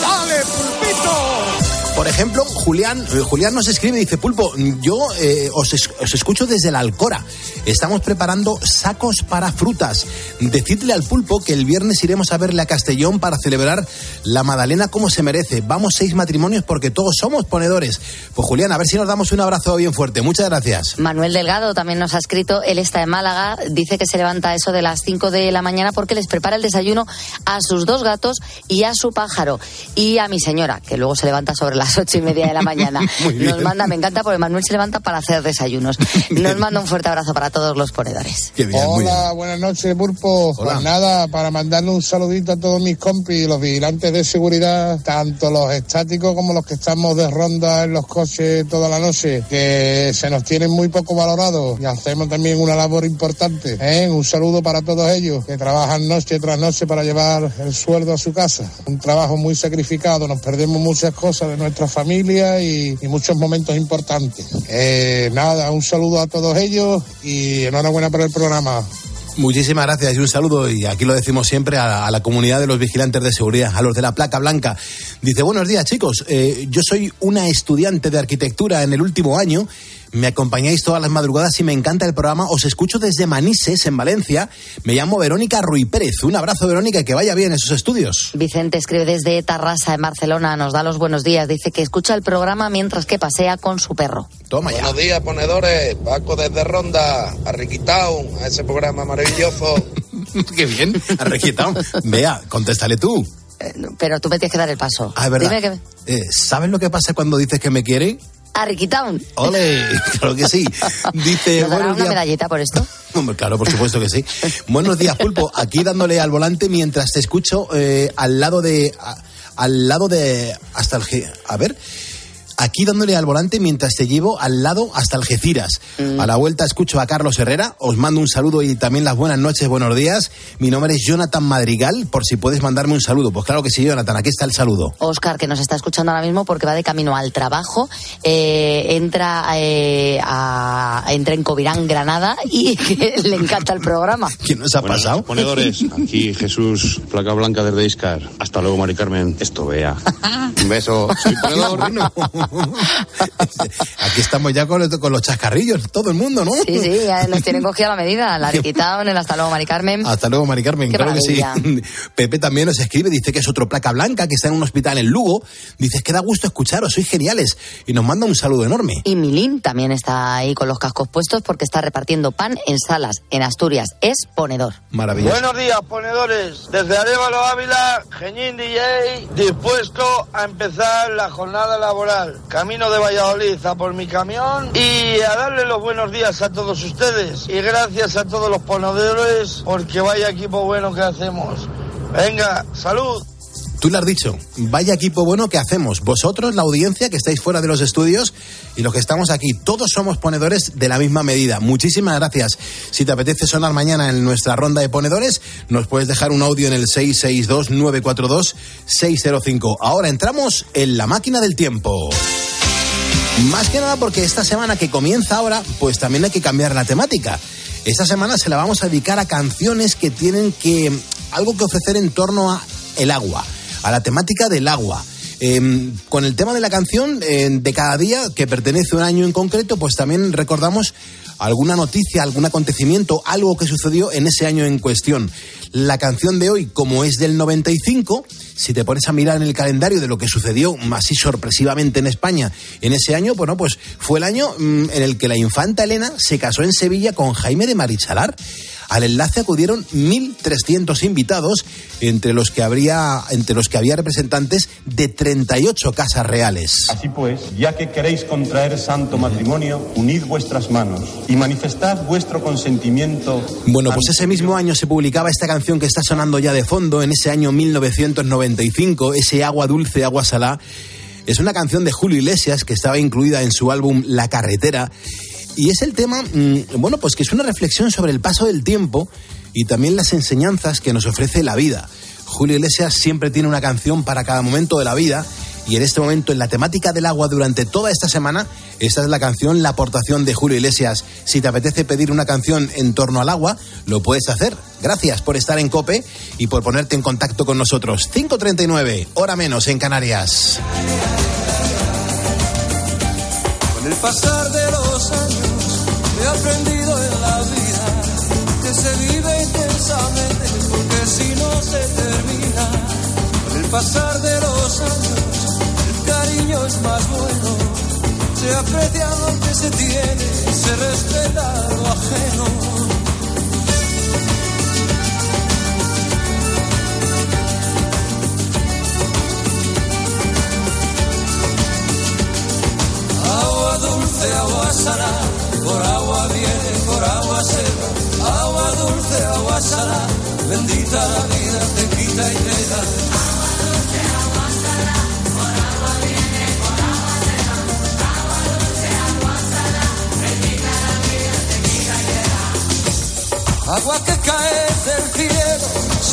¡Dale, pulpito! Por ejemplo, Julián, Julián nos escribe y dice, Pulpo, yo eh, os, escucho desde la Alcora. Estamos preparando sacos para frutas. Decidle al Pulpo que el viernes iremos a verle a Castellón para celebrar la Madalena como se merece. Vamos seis matrimonios porque todos somos ponedores. Pues Julián, a ver si nos damos un abrazo bien fuerte. Muchas gracias. Manuel Delgado también nos ha escrito, él está en Málaga, dice que se levanta eso de las 5 de la mañana porque les prepara el desayuno a sus dos gatos y a su pájaro. Y a mi señora, que luego se levanta sobre las ocho y media de la mañana. Muy bien. Nos manda, me encanta porque Manuel se levanta para hacer desayunos. Nos manda un fuerte abrazo para todos los ponedores. Bien. Hola, buenas noches. Hola. Pues nada, para mandarle un saludito a todos mis compis, los vigilantes de seguridad, tanto los estáticos como los que estamos de ronda en los coches toda la noche, que se nos tienen muy poco valorados y hacemos también una labor importante. ¿eh? Un saludo para todos ellos que trabajan noche tras noche para llevar el sueldo a su casa. Un trabajo muy sacrificado, nos perdemos muchas cosas de nuestra familia y, muchos momentos importantes. Eh, nada, un saludo a todos ellos y enhorabuena por el programa. Muchísimas gracias y un saludo, y aquí lo decimos siempre, a la, a la comunidad de los vigilantes de seguridad, a los de la placa blanca. Dice, buenos días chicos, Eh, yo soy una estudiante de arquitectura en el último año, me acompañáis todas las madrugadas y me encanta el programa, os escucho desde Manises, en Valencia, me llamo Verónica Ruy Pérez, un abrazo Verónica y que vaya bien en sus estudios. Vicente escribe desde Tarrasa, en Barcelona, nos da los buenos días. Dice que escucha el programa mientras que pasea con su perro. Toma ya. Buenos días, ponedores. Paco desde Ronda, a a ese programa maravilloso. Qué bien, arrequitado. Vea, contéstale tú. Eh, Pero tú me tienes que dar el paso. Ah, es verdad. Dime que... Eh, ¿Sabes lo que pasa cuando dices que me quiere? A Ricky Town. ¡Ole! Claro que sí. Dice, ¿Nos dará una días. medallita por esto? Claro, por supuesto que sí. Buenos días, Pulpo. Aquí dándole al volante mientras te escucho eh, al lado de... a- al lado de... hasta el... A ver... Aquí dándole al volante mientras te llevo al lado hasta Algeciras. A la vuelta escucho a Carlos Herrera. Os mando un saludo y también las buenas noches, buenos días. Mi nombre es Jonathan Madrigal, por si puedes mandarme un saludo. Pues claro que sí, Jonathan, aquí está el saludo. Oscar, que nos está escuchando ahora mismo porque va de camino al trabajo, eh, entra, eh, a, entra en Covirán, Granada, y le encanta el programa. ¿Qué nos ha Buenas, pasado? Ponedores, aquí Jesús, placa blanca desde Iscar. Hasta luego, Mari Carmen. Esto vea. Un beso. Soy ponedor. Aquí estamos ya con, con los chascarrillos, todo el mundo, ¿no? Sí, sí, ya nos tienen cogida la medida. La Ricky Town, el hasta luego, Mari Carmen. Hasta luego, Mari Carmen, Qué claro que sí. maravilla. Pepe también nos escribe, dice que es otro placa blanca, que está en un hospital en Lugo. Dice que da gusto escucharos, sois geniales. Y nos manda un saludo enorme. Y Milín también está ahí con los cascos puestos porque está repartiendo pan en salas en Asturias. Es ponedor. Maravilloso. Buenos días, ponedores. Desde Arevalo Ávila, Geñín DJ, dispuesto a empezar la jornada laboral. Camino de Valladolid a por mi camión y a darle los buenos días a todos ustedes. Y gracias a todos los ponedores porque vaya equipo bueno que hacemos. Venga, salud. Tú lo has dicho, vaya equipo bueno que hacemos. Vosotros, la audiencia que estáis fuera de los estudios y los que estamos aquí, todos somos ponedores de la misma medida. Muchísimas gracias. Si te apetece sonar mañana en nuestra ronda de ponedores, nos puedes dejar un audio en el 662-942-605. Ahora entramos en la máquina del tiempo. Más que nada porque esta semana que comienza ahora, pues también hay que cambiar la temática. Esta semana se la vamos a dedicar a canciones que tienen que algo que ofrecer en torno a el agua, a la temática del agua. Eh, con el tema de la canción eh, de cada día, que pertenece a un año en concreto, pues también recordamos alguna noticia, algún acontecimiento, algo que sucedió en ese año en cuestión. La canción de hoy, como es del 95, si te pones a mirar en el calendario de lo que sucedió así sorpresivamente en España en ese año, bueno, pues fue el año mm, en el que la infanta Elena se casó en Sevilla con Jaime de Marichalar. Al enlace acudieron 1.300 invitados, entre los que habría, entre los que había representantes de 38 casas reales. Así pues, ya que queréis contraer santo matrimonio, unid vuestras manos y manifestad vuestro consentimiento. Bueno, pues ese mismo año se publicaba esta canción que está sonando ya de fondo, en ese año 1995, ese agua dulce, agua salá. Es una canción de Julio Iglesias que estaba incluida en su álbum La Carretera. Y es el tema, mm, bueno, pues que es una reflexión sobre el paso del tiempo y también las enseñanzas que nos ofrece la vida. Julio Iglesias siempre tiene una canción para cada momento de la vida y en este momento en la temática del agua durante toda esta semana, esta es la canción, la aportación de Julio Iglesias. Si te apetece pedir una canción en torno al agua, lo puedes hacer. Gracias por estar en Cope y por ponerte en contacto con nosotros. 5.39, hora menos en Canarias. Con el pasar de los años aprendido en la vida que se vive intensamente porque si no se termina. Con el pasar de los años el cariño es más bueno. Se aprecia lo que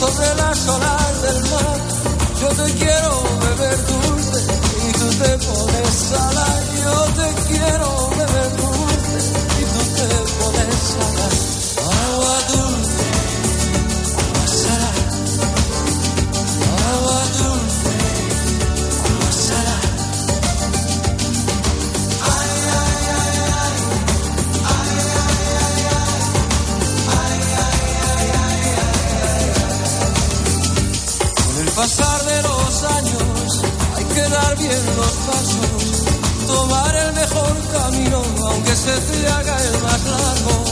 sobre la solar del mar. Yo te quiero beber dulce y tú te pones salada. Yo te quiero aunque se te haga el más largo.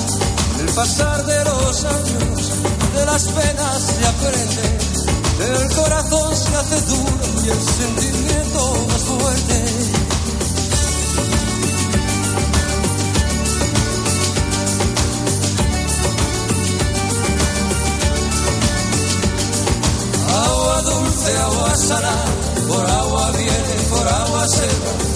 El pasar de los años de las penas se aprende, el corazón se hace duro y el sentimiento más fuerte. Agua dulce, agua salada, por agua viene, por agua se va.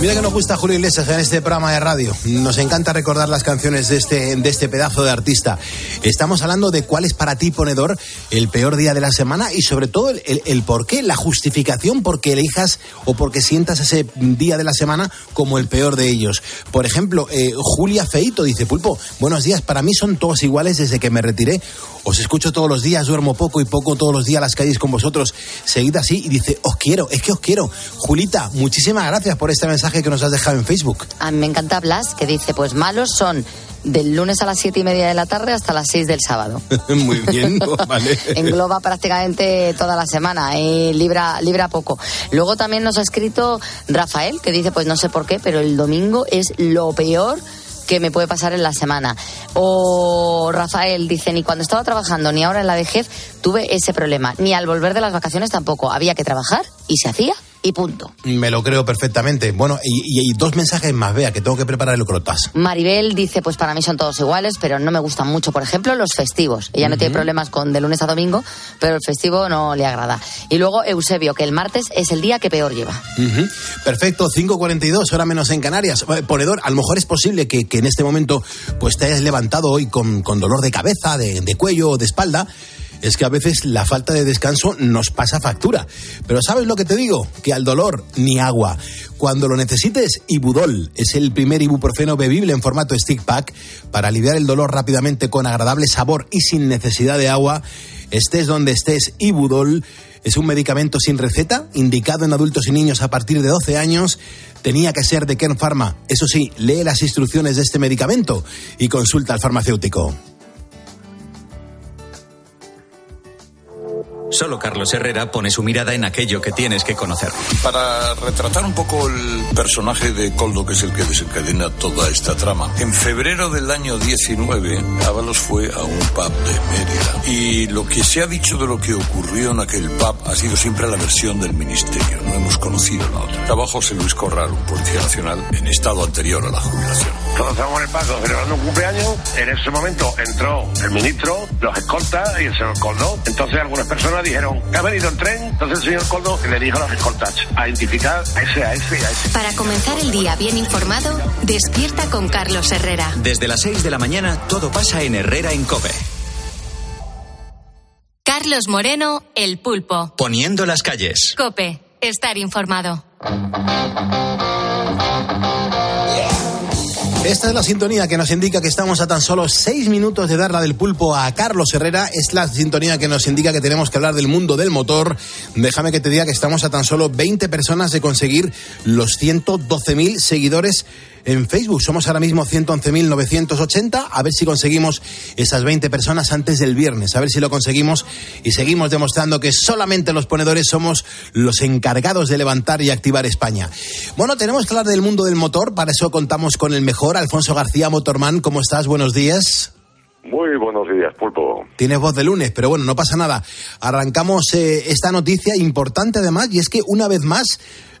Mira que nos gusta Julio Iglesias en este programa de radio. Nos encanta recordar las canciones de este, de este pedazo de artista. Estamos hablando de cuál es para ti, ponedor, el peor día de la semana y sobre todo el, el, el por qué, la justificación por que elijas o porque sientas ese día de la semana como el peor de ellos. Por ejemplo, eh, Julia Feito dice, Pulpo, buenos días, para mí son todos iguales desde que me retiré. Os escucho todos los días, duermo poco y poco todos los días las calles con vosotros. Seguid así y dice, os quiero, es que os quiero. Julita, muchísimas gracias por este mensaje que nos has dejado en Facebook. A mí me encanta Blas, que dice, pues malos son del lunes a las siete y media de la tarde hasta las 6 del sábado. Muy bien, vale. Engloba prácticamente toda la semana, y libra, libra poco. Luego también nos ha escrito Rafael, que dice, pues no sé por qué, pero el domingo es lo peor que me puede pasar en la semana. O Rafael dice, ni cuando estaba trabajando ni ahora en la vejez tuve ese problema, ni al volver de las vacaciones tampoco. Había que trabajar y se hacía y punto. Me lo creo perfectamente. Bueno, y, y- y dos mensajes más, vea, que tengo que preparar el crotas. Maribel dice, pues para mí son todos iguales, pero no me gustan mucho, por ejemplo, los festivos. Ella no tiene problemas con de lunes a domingo, pero el festivo no le agrada. Y luego Eusebio, que el martes es el día que peor lleva. Ujú. Perfecto, 5.42, hora menos en Canarias. Ponedor, a lo mejor es posible que, que en este momento pues te hayas levantado hoy con, con dolor de cabeza, de, de cuello o de espalda. Es que a veces la falta de descanso nos pasa factura. Pero ¿sabes lo que te digo? Que al dolor ni agua. Cuando lo necesites, Ibudol es el primer ibuprofeno bebible en formato stick pack para aliviar el dolor rápidamente con agradable sabor y sin necesidad de agua. Estés donde estés, Ibudol es un medicamento sin receta, indicado en adultos y niños a partir de 12 años. Tenía que ser de Kern Pharma. Eso sí, lee las instrucciones de este medicamento y consulta al farmacéutico. Solo Carlos Herrera pone su mirada en aquello que tienes que conocer. Para retratar un poco el personaje de Coldo, que es el que desencadena toda esta trama, en febrero del año 19, Ábalos fue a un pub de Mérida. Y lo que se ha dicho de lo que ocurrió en aquel pub ha sido siempre la versión del ministerio. No hemos conocido la otra. Estaba José Luis Corral, un policía nacional, en estado anterior a la jubilación. Todos estábamos en el paso celebrando un cumpleaños. En ese momento entró el ministro, los escoltas y el señor Coldo. Entonces algunas personas dijeron, ¿ha venido en tren? Entonces el señor Coldo le dijo a los escoltas, a identificar a ese, a ese, a ese. Para comenzar el día bien informado, despierta con Carlos Herrera. Desde las 6 de la mañana todo pasa en Herrera en Cope. Carlos Moreno, El Pulpo. Poniendo las calles. Cope, estar informado. Esta es la sintonía que nos indica que estamos a tan solo seis minutos de dar la del pulpo a Carlos Herrera. Es la sintonía que nos indica que tenemos que hablar del mundo del motor. Déjame que te diga que estamos a tan solo 20 personas de conseguir los 112.000 seguidores en Facebook. Somos ahora mismo 111.980. A ver si conseguimos esas 20 personas antes del viernes. A ver si lo conseguimos y seguimos demostrando que solamente los ponedores somos los encargados de levantar y activar España. Bueno, tenemos que hablar del mundo del motor. Para eso contamos con el mejor, Alfonso García Motorman. ¿Cómo estás? Buenos días. Muy buenos días, Pulpo. Tienes voz de lunes, pero bueno, no pasa nada. Arrancamos eh, esta noticia importante además, y es que una vez más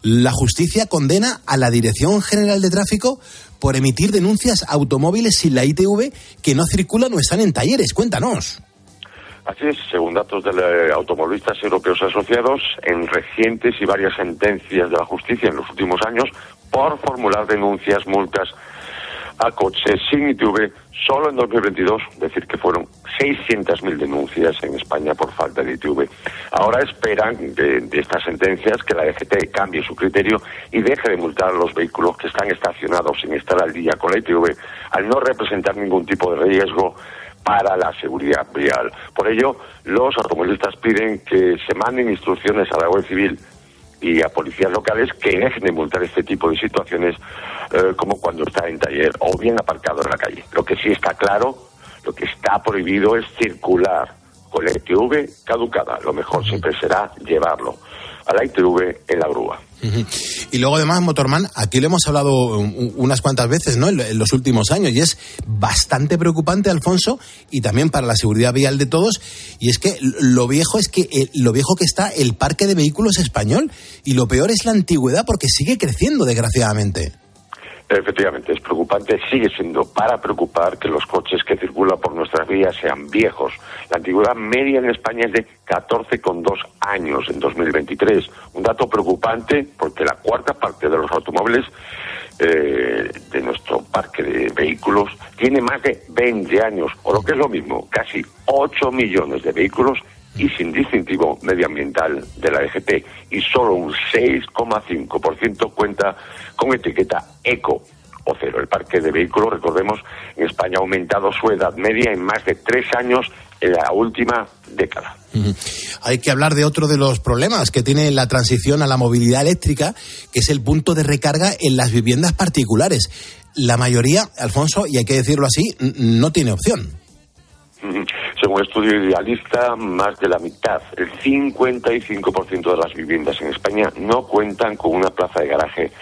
la justicia condena a la Dirección General de Tráfico por emitir denuncias a automóviles sin la ITV que no circulan o están en talleres. Cuéntanos. Así es, según datos de los automovilistas europeos asociados, en recientes y varias sentencias de la justicia en los últimos años, por formular denuncias, multas a coches sin ITV solo en 2022, es decir, que fueron 600.000 denuncias en España por falta de ITV. Ahora esperan de, estas sentencias que la DGT cambie su criterio y deje de multar a los vehículos que están estacionados sin estar al día con la ITV al no representar ningún tipo de riesgo para la seguridad vial. Por ello, los automovilistas piden que se manden instrucciones a la Guardia Civil y a policías locales que dejen de multar este tipo de situaciones eh, como cuando está en taller o bien aparcado en la calle. Lo que sí está claro, lo que está prohibido es circular con la ITV caducada. Lo mejor siempre será llevarlo a la ITV en la grúa. Y luego además, Motorman, aquí lo hemos hablado unas cuantas veces ¿no? en los últimos años y es bastante preocupante, Alfonso, y también para la seguridad vial de todos, y es que lo viejo es que eh, lo viejo que está el parque de vehículos español y lo peor es la antigüedad porque sigue creciendo, desgraciadamente. Efectivamente, es preocupante, sigue siendo para preocupar que los coches que circulan por nuestras vías sean viejos. La antigüedad media en España es de 14,2 años en 2023. Un dato preocupante porque la cuarta parte de los automóviles eh, de nuestro parque de vehículos tiene más de 20 años, o lo que es lo mismo, casi 8 millones de vehículos y sin distintivo medioambiental de la DGT y solo un 6,5% cuenta con etiqueta eco o cero. El parque de vehículos, recordemos, en España ha aumentado su edad media en más de tres años en la última década. Hay que hablar de otro de los problemas que tiene la transición a la movilidad eléctrica, que es el punto de recarga en las viviendas particulares. La mayoría, Alfonso, y hay que decirlo así, no tiene opción. Según estudio idealista, más de la mitad, el 55% de las viviendas en España no cuentan con una plaza de garaje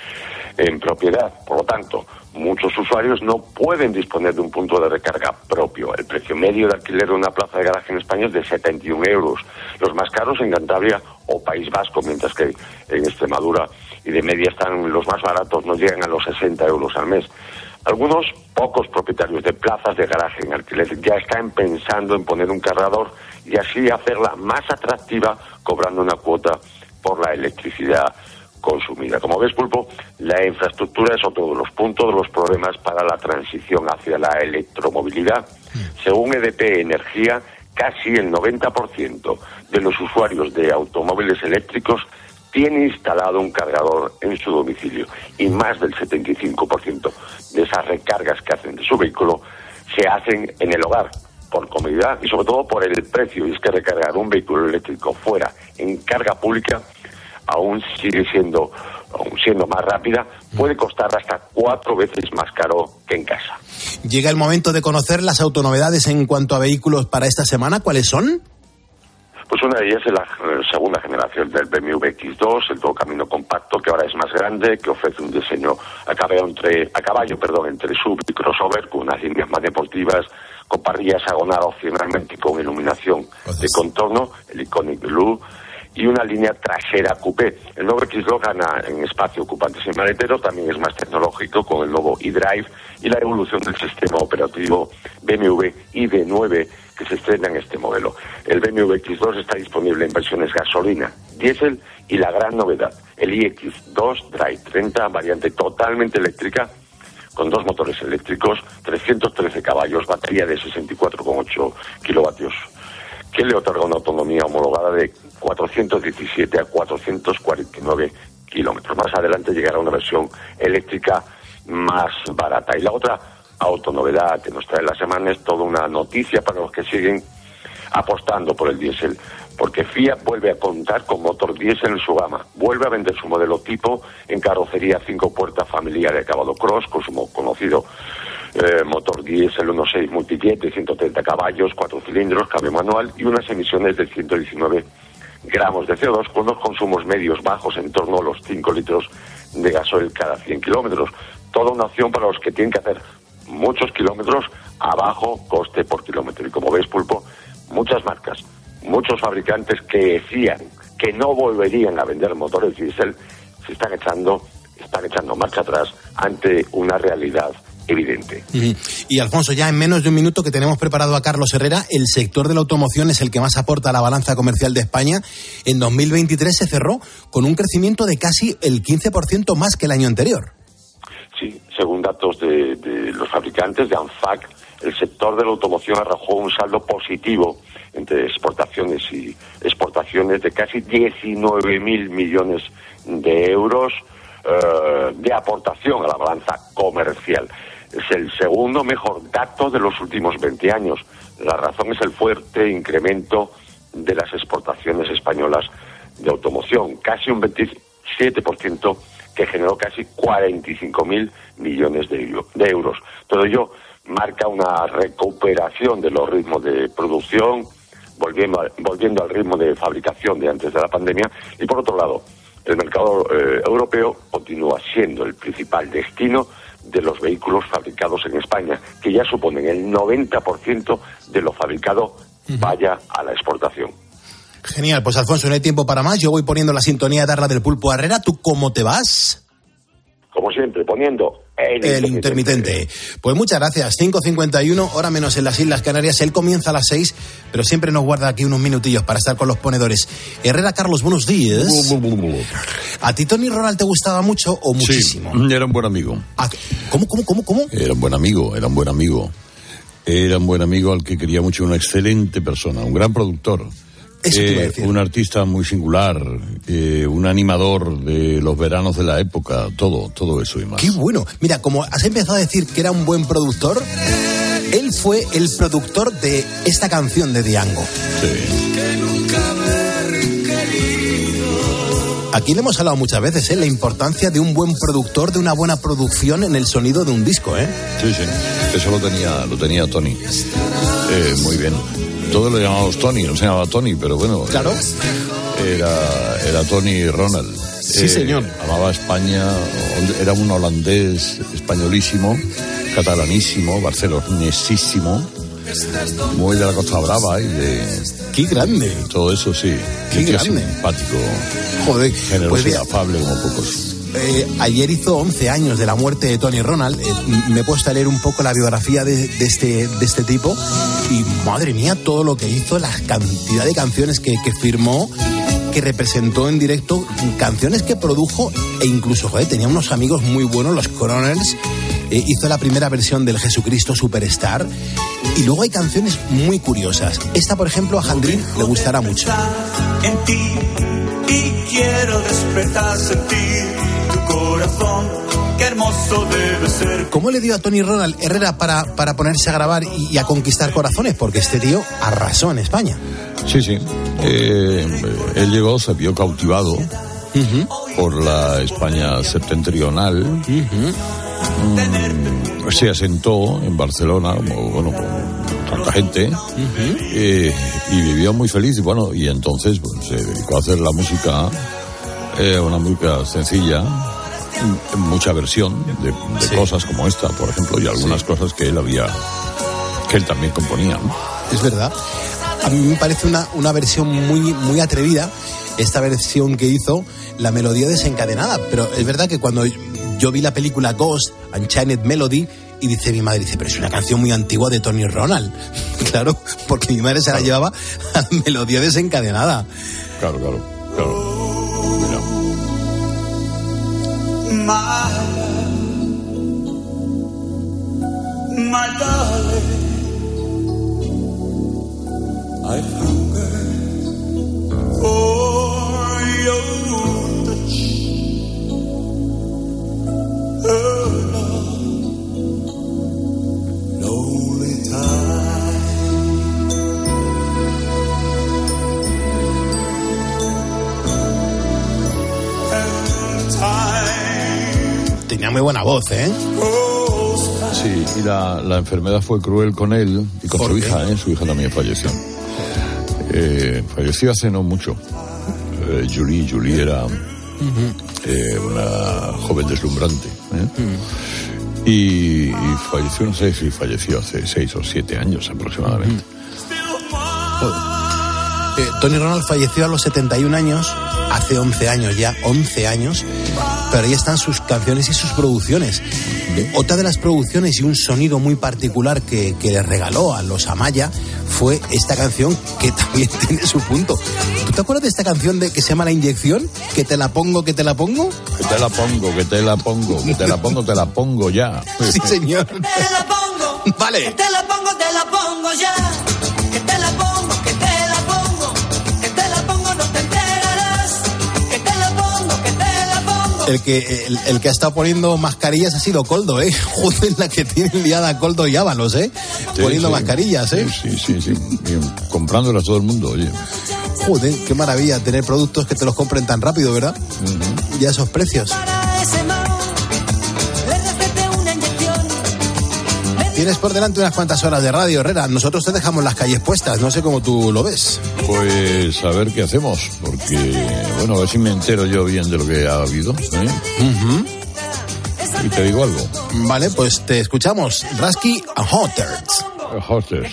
en propiedad. Por lo tanto, muchos usuarios no pueden disponer de un punto de recarga propio. El precio medio de alquiler de una plaza de garaje en España es de 71 euros. Los más caros en Cantabria o País Vasco, mientras que en Extremadura y de media están los más baratos, no llegan a los 60 euros al mes. Algunos pocos propietarios de plazas de garaje en alquiler ya están pensando en poner un cargador y así hacerla más atractiva cobrando una cuota por la electricidad consumida. Como ves, Pulpo, la infraestructura es otro de los puntos de los problemas para la transición hacia la electromovilidad. Según EDP Energía, casi el 90% de los usuarios de automóviles eléctricos tiene instalado un cargador en su domicilio y más del 75% de esas recargas que hacen de su vehículo se hacen en el hogar por comodidad y sobre todo por el precio. Y es que recargar un vehículo eléctrico fuera en carga pública aún sigue siendo, aún siendo más rápida, puede costar hasta cuatro veces más caro que en casa. Llega el momento de conocer las autonovedades en cuanto a vehículos para esta semana. ¿Cuáles son? Pues una de ellas es la segunda generación del BMW X2, el todo camino compacto que ahora es más grande, que ofrece un diseño a caballo entre, a caballo, perdón, entre sub y crossover, con unas líneas más deportivas, con parrillas hexagonal opcionalmente con iluminación de contorno, el Iconic Blue, y una línea trasera coupé. El nuevo X2 gana en espacio ocupante sin maletero, también es más tecnológico con el nuevo eDrive y la evolución del sistema operativo BMW ID9 que se estrena en este modelo. El BMW X2 está disponible en versiones gasolina, diésel y la gran novedad, el iX2 Drive 30, variante totalmente eléctrica con dos motores eléctricos, 313 caballos, batería de 64,8 kilovatios, que le otorga una autonomía homologada de 417 a 449 kilómetros. Más adelante llegará una versión eléctrica más barata. Y la otra autonovedad que nos trae la semana es toda una noticia para los que siguen apostando por el diésel, porque Fiat vuelve a contar con motor diésel en su gama, vuelve a vender su modelo tipo en carrocería cinco puertas familiar de acabado cross con su conocido eh, motor diésel 1.6 multijet de 130 caballos, cuatro cilindros, cambio manual y unas emisiones de 119 gramos de CO2 con unos consumos medios bajos en torno a los 5 litros de gasoil cada 100 kilómetros. Toda una opción para los que tienen que hacer muchos kilómetros a bajo coste por kilómetro. Y como veis, Pulpo, muchas marcas, muchos fabricantes que decían que no volverían a vender motores diésel, se están echando, están echando marcha atrás ante una realidad evidente. Y Alfonso, ya en menos de un minuto que tenemos preparado a Carlos Herrera, el sector de la automoción es el que más aporta a la balanza comercial de España. En 2023 se cerró con un crecimiento de casi el 15% más que el año anterior. Sí, según datos de, de los fabricantes de ANFAC, el sector de la automoción arrojó un saldo positivo entre exportaciones y exportaciones de casi 19.000 millones de euros eh, de aportación a la balanza comercial. Es el segundo mejor dato de los últimos 20 años. La razón es el fuerte incremento de las exportaciones españolas de automoción, casi un 27% que generó casi 45.000 millones de, euro- de euros. Todo ello marca una recuperación de los ritmos de producción, volviendo, volviendo al ritmo de fabricación de antes de la pandemia. Y por otro lado, el mercado eh, europeo continúa siendo el principal destino de los vehículos fabricados en España, que ya suponen el 90% de lo fabricado vaya a la exportación. Genial, pues Alfonso, no hay tiempo para más. Yo voy poniendo la sintonía de Darla del Pulpo Herrera. ¿Tú cómo te vas? Como siempre, poniendo el, El intermitente. Pues muchas gracias. 5.51, hora menos en las Islas Canarias. Él comienza a las 6, pero siempre nos guarda aquí unos minutillos para estar con los ponedores. Herrera Carlos, buenos días. ¿A ti Tony Ronald te gustaba mucho o muchísimo? Sí, era un buen amigo. ¿Cómo, cómo, cómo, cómo? Era un buen amigo, era un buen amigo. Era un buen amigo al que quería mucho, una excelente persona, un gran productor. Eso te iba a Eh, decir. un artista muy singular, eh, un animador de los veranos de la época, todo, todo eso y más. Qué bueno. Mira, como has empezado a decir que era un buen productor, él fue el productor de esta canción de Diango. Aquí le hemos hablado muchas veces, ¿eh? La importancia de un buen productor, de una buena producción en el sonido de un disco, ¿eh? Sí, sí, eso lo tenía, lo tenía Tony. Eh, muy bien. Todos lo llamamos Tony, no se llamaba Tony, pero bueno. Claro. Era, era Tony Ronald. Sí, señor. Amaba España, era un holandés españolísimo, catalanísimo, barcelonesísimo, muy de la Costa Brava y de... ¡Qué grande! Todo eso, sí. ¡Qué grande! Simpático, Joder, generoso pues y mira, afable como pocos. Eh, ayer hizo 11 años de la muerte de Tony Ronald. Eh, me he puesto a leer un poco la biografía de, de este, de este tipo y madre mía, todo lo que hizo, la cantidad de canciones que, que firmó, que representó en directo, canciones que produjo e incluso, joder, tenía unos amigos muy buenos, los Coronels. Eh, hizo la primera versión del Jesucristo Superstar y luego hay canciones muy curiosas. Esta, por ejemplo, a Jandrín le gustará mucho. en ti y quiero despertar, sentir tu corazón. Qué hermoso debe ser. ¿Cómo le dio a Tony Ronald Herrera para, para ponerse a grabar y, y a conquistar corazones? Porque este tío arrasó en España. Sí, sí. Eh, él llegó, se vio cautivado por la España septentrional. Mm, se asentó en Barcelona, como, bueno, tanta gente, eh, y vivió muy feliz. Y bueno, y entonces pues, se dedicó a hacer la música, eh, una música sencilla, mucha versión de, de cosas como esta, por ejemplo, y algunas cosas que él había, que él también componía. ¿no? Es verdad. A mí me parece una, una versión muy, muy atrevida, esta versión que hizo, la melodía desencadenada. Pero es verdad que cuando yo vi la película Ghost, Unchained Melody, y dice mi madre, dice, pero es una canción muy antigua de Tony Ronald. claro, porque mi madre se la llevaba a la melodía desencadenada. Claro, claro, claro. My love, my darling, I've hungered. For buena voz, ¿eh? Sí, y la, la enfermedad fue cruel con él y con su hija, ¿eh? Su hija también falleció. Eh, falleció hace no mucho. Eh, Julie, Julie era eh, una joven deslumbrante. ¿eh? y, y falleció, no sé si falleció hace seis o siete años aproximadamente. Eh, Tony Ronald falleció a los 71 años, hace 11 años ya, 11 años, pero ahí están sus canciones y sus producciones. Eh, otra de las producciones y un sonido muy particular que, que le regaló a los Amaya fue esta canción que también tiene su punto. ¿Tú te acuerdas de esta canción de que se llama La Inyección? Que te la pongo, que te la pongo. Que te la pongo, que te la pongo, que te la pongo, te la pongo ya. Sí, señor. Te la pongo. Vale. Que te la pongo, te la pongo ya. Que te la pongo, El que, el, el que ha estado poniendo mascarillas ha sido Coldo, ¿eh? Joder, la que tiene liada Coldo y Ábalos, ¿eh? Sí, poniendo sí. mascarillas, ¿eh? Sí, sí, sí. Comprándolas todo el mundo, oye. Joder, qué maravilla tener productos que te los compren tan rápido, ¿verdad? Y a esos precios. Tienes por delante unas cuantas horas de radio, Herrera. Nosotros te dejamos las calles puestas, no sé cómo tú lo ves. Pues a ver qué hacemos, porque, bueno, a ver si me entero yo bien de lo que ha habido. ¿eh? Y te digo algo. Vale, pues te escuchamos. Rasky and Hotters. Hostess,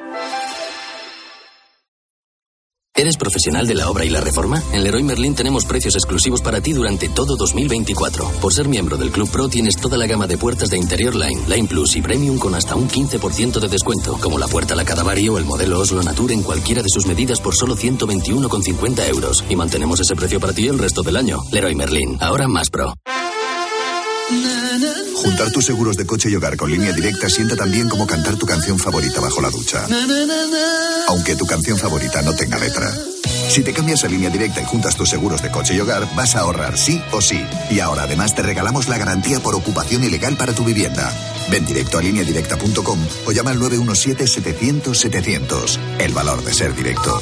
¿Eres profesional de la obra y la reforma? En Leroy Merlin tenemos precios exclusivos para ti durante todo 2024. Por ser miembro del Club Pro tienes toda la gama de puertas de Interior Line, Line Plus y Premium con hasta un 15% de descuento, como la puerta La Cadavari o el modelo Oslo Nature en cualquiera de sus medidas por solo 121,50 euros. Y mantenemos ese precio para ti el resto del año. Leroy Merlin, ahora más pro. Juntar tus seguros de coche y hogar con línea directa sienta tan bien como cantar tu canción favorita bajo la ducha. Aunque tu canción favorita no tenga letra. Si te cambias a línea directa y juntas tus seguros de coche y hogar, vas a ahorrar sí o sí. Y ahora además te regalamos la garantía por ocupación ilegal para tu vivienda. Ven directo a lineadirecta.com o llama al 917-700-700. El valor de ser directo.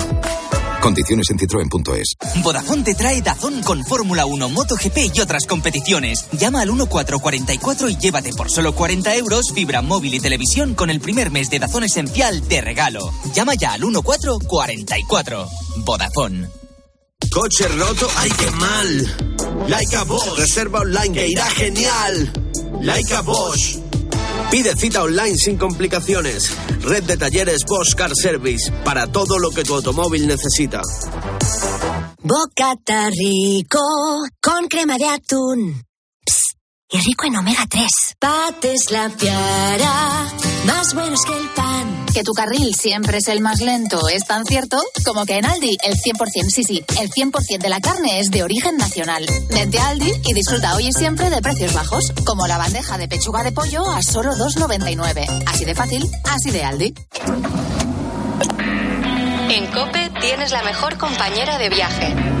Condiciones en citroen.es. Vodafone te trae Dazón con Fórmula 1, MotoGP y otras competiciones. Llama al 1444 y llévate por solo 40 euros fibra móvil y televisión con el primer mes de Dazón esencial de regalo. Llama ya al 1444. Vodafone. Coche roto, ay qué mal. Laika Bosch. Reserva online que irá genial. Laika Bosch. Pide cita online sin complicaciones. Red de talleres Bosch Service para todo lo que tu automóvil necesita. Bocata rico con crema de atún. Psst, y rico en omega 3. Pates la piara, más buenos que el pan. Que tu carril siempre es el más lento es tan cierto como que en Aldi el 100%, sí, sí, el 100% de la carne es de origen nacional. Vente a Aldi y disfruta hoy y siempre de precios bajos, como la bandeja de pechuga de pollo a solo 2,99. Así de fácil, así de Aldi. En Cope tienes la mejor compañera de viaje.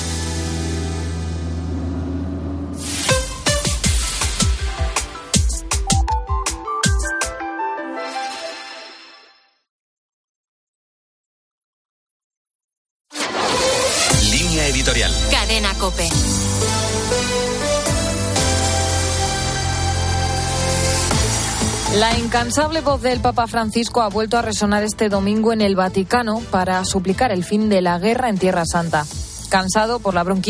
La incansable voz del Papa Francisco ha vuelto a resonar este domingo en el Vaticano para suplicar el fin de la guerra en Tierra Santa. Cansado por la bronquitis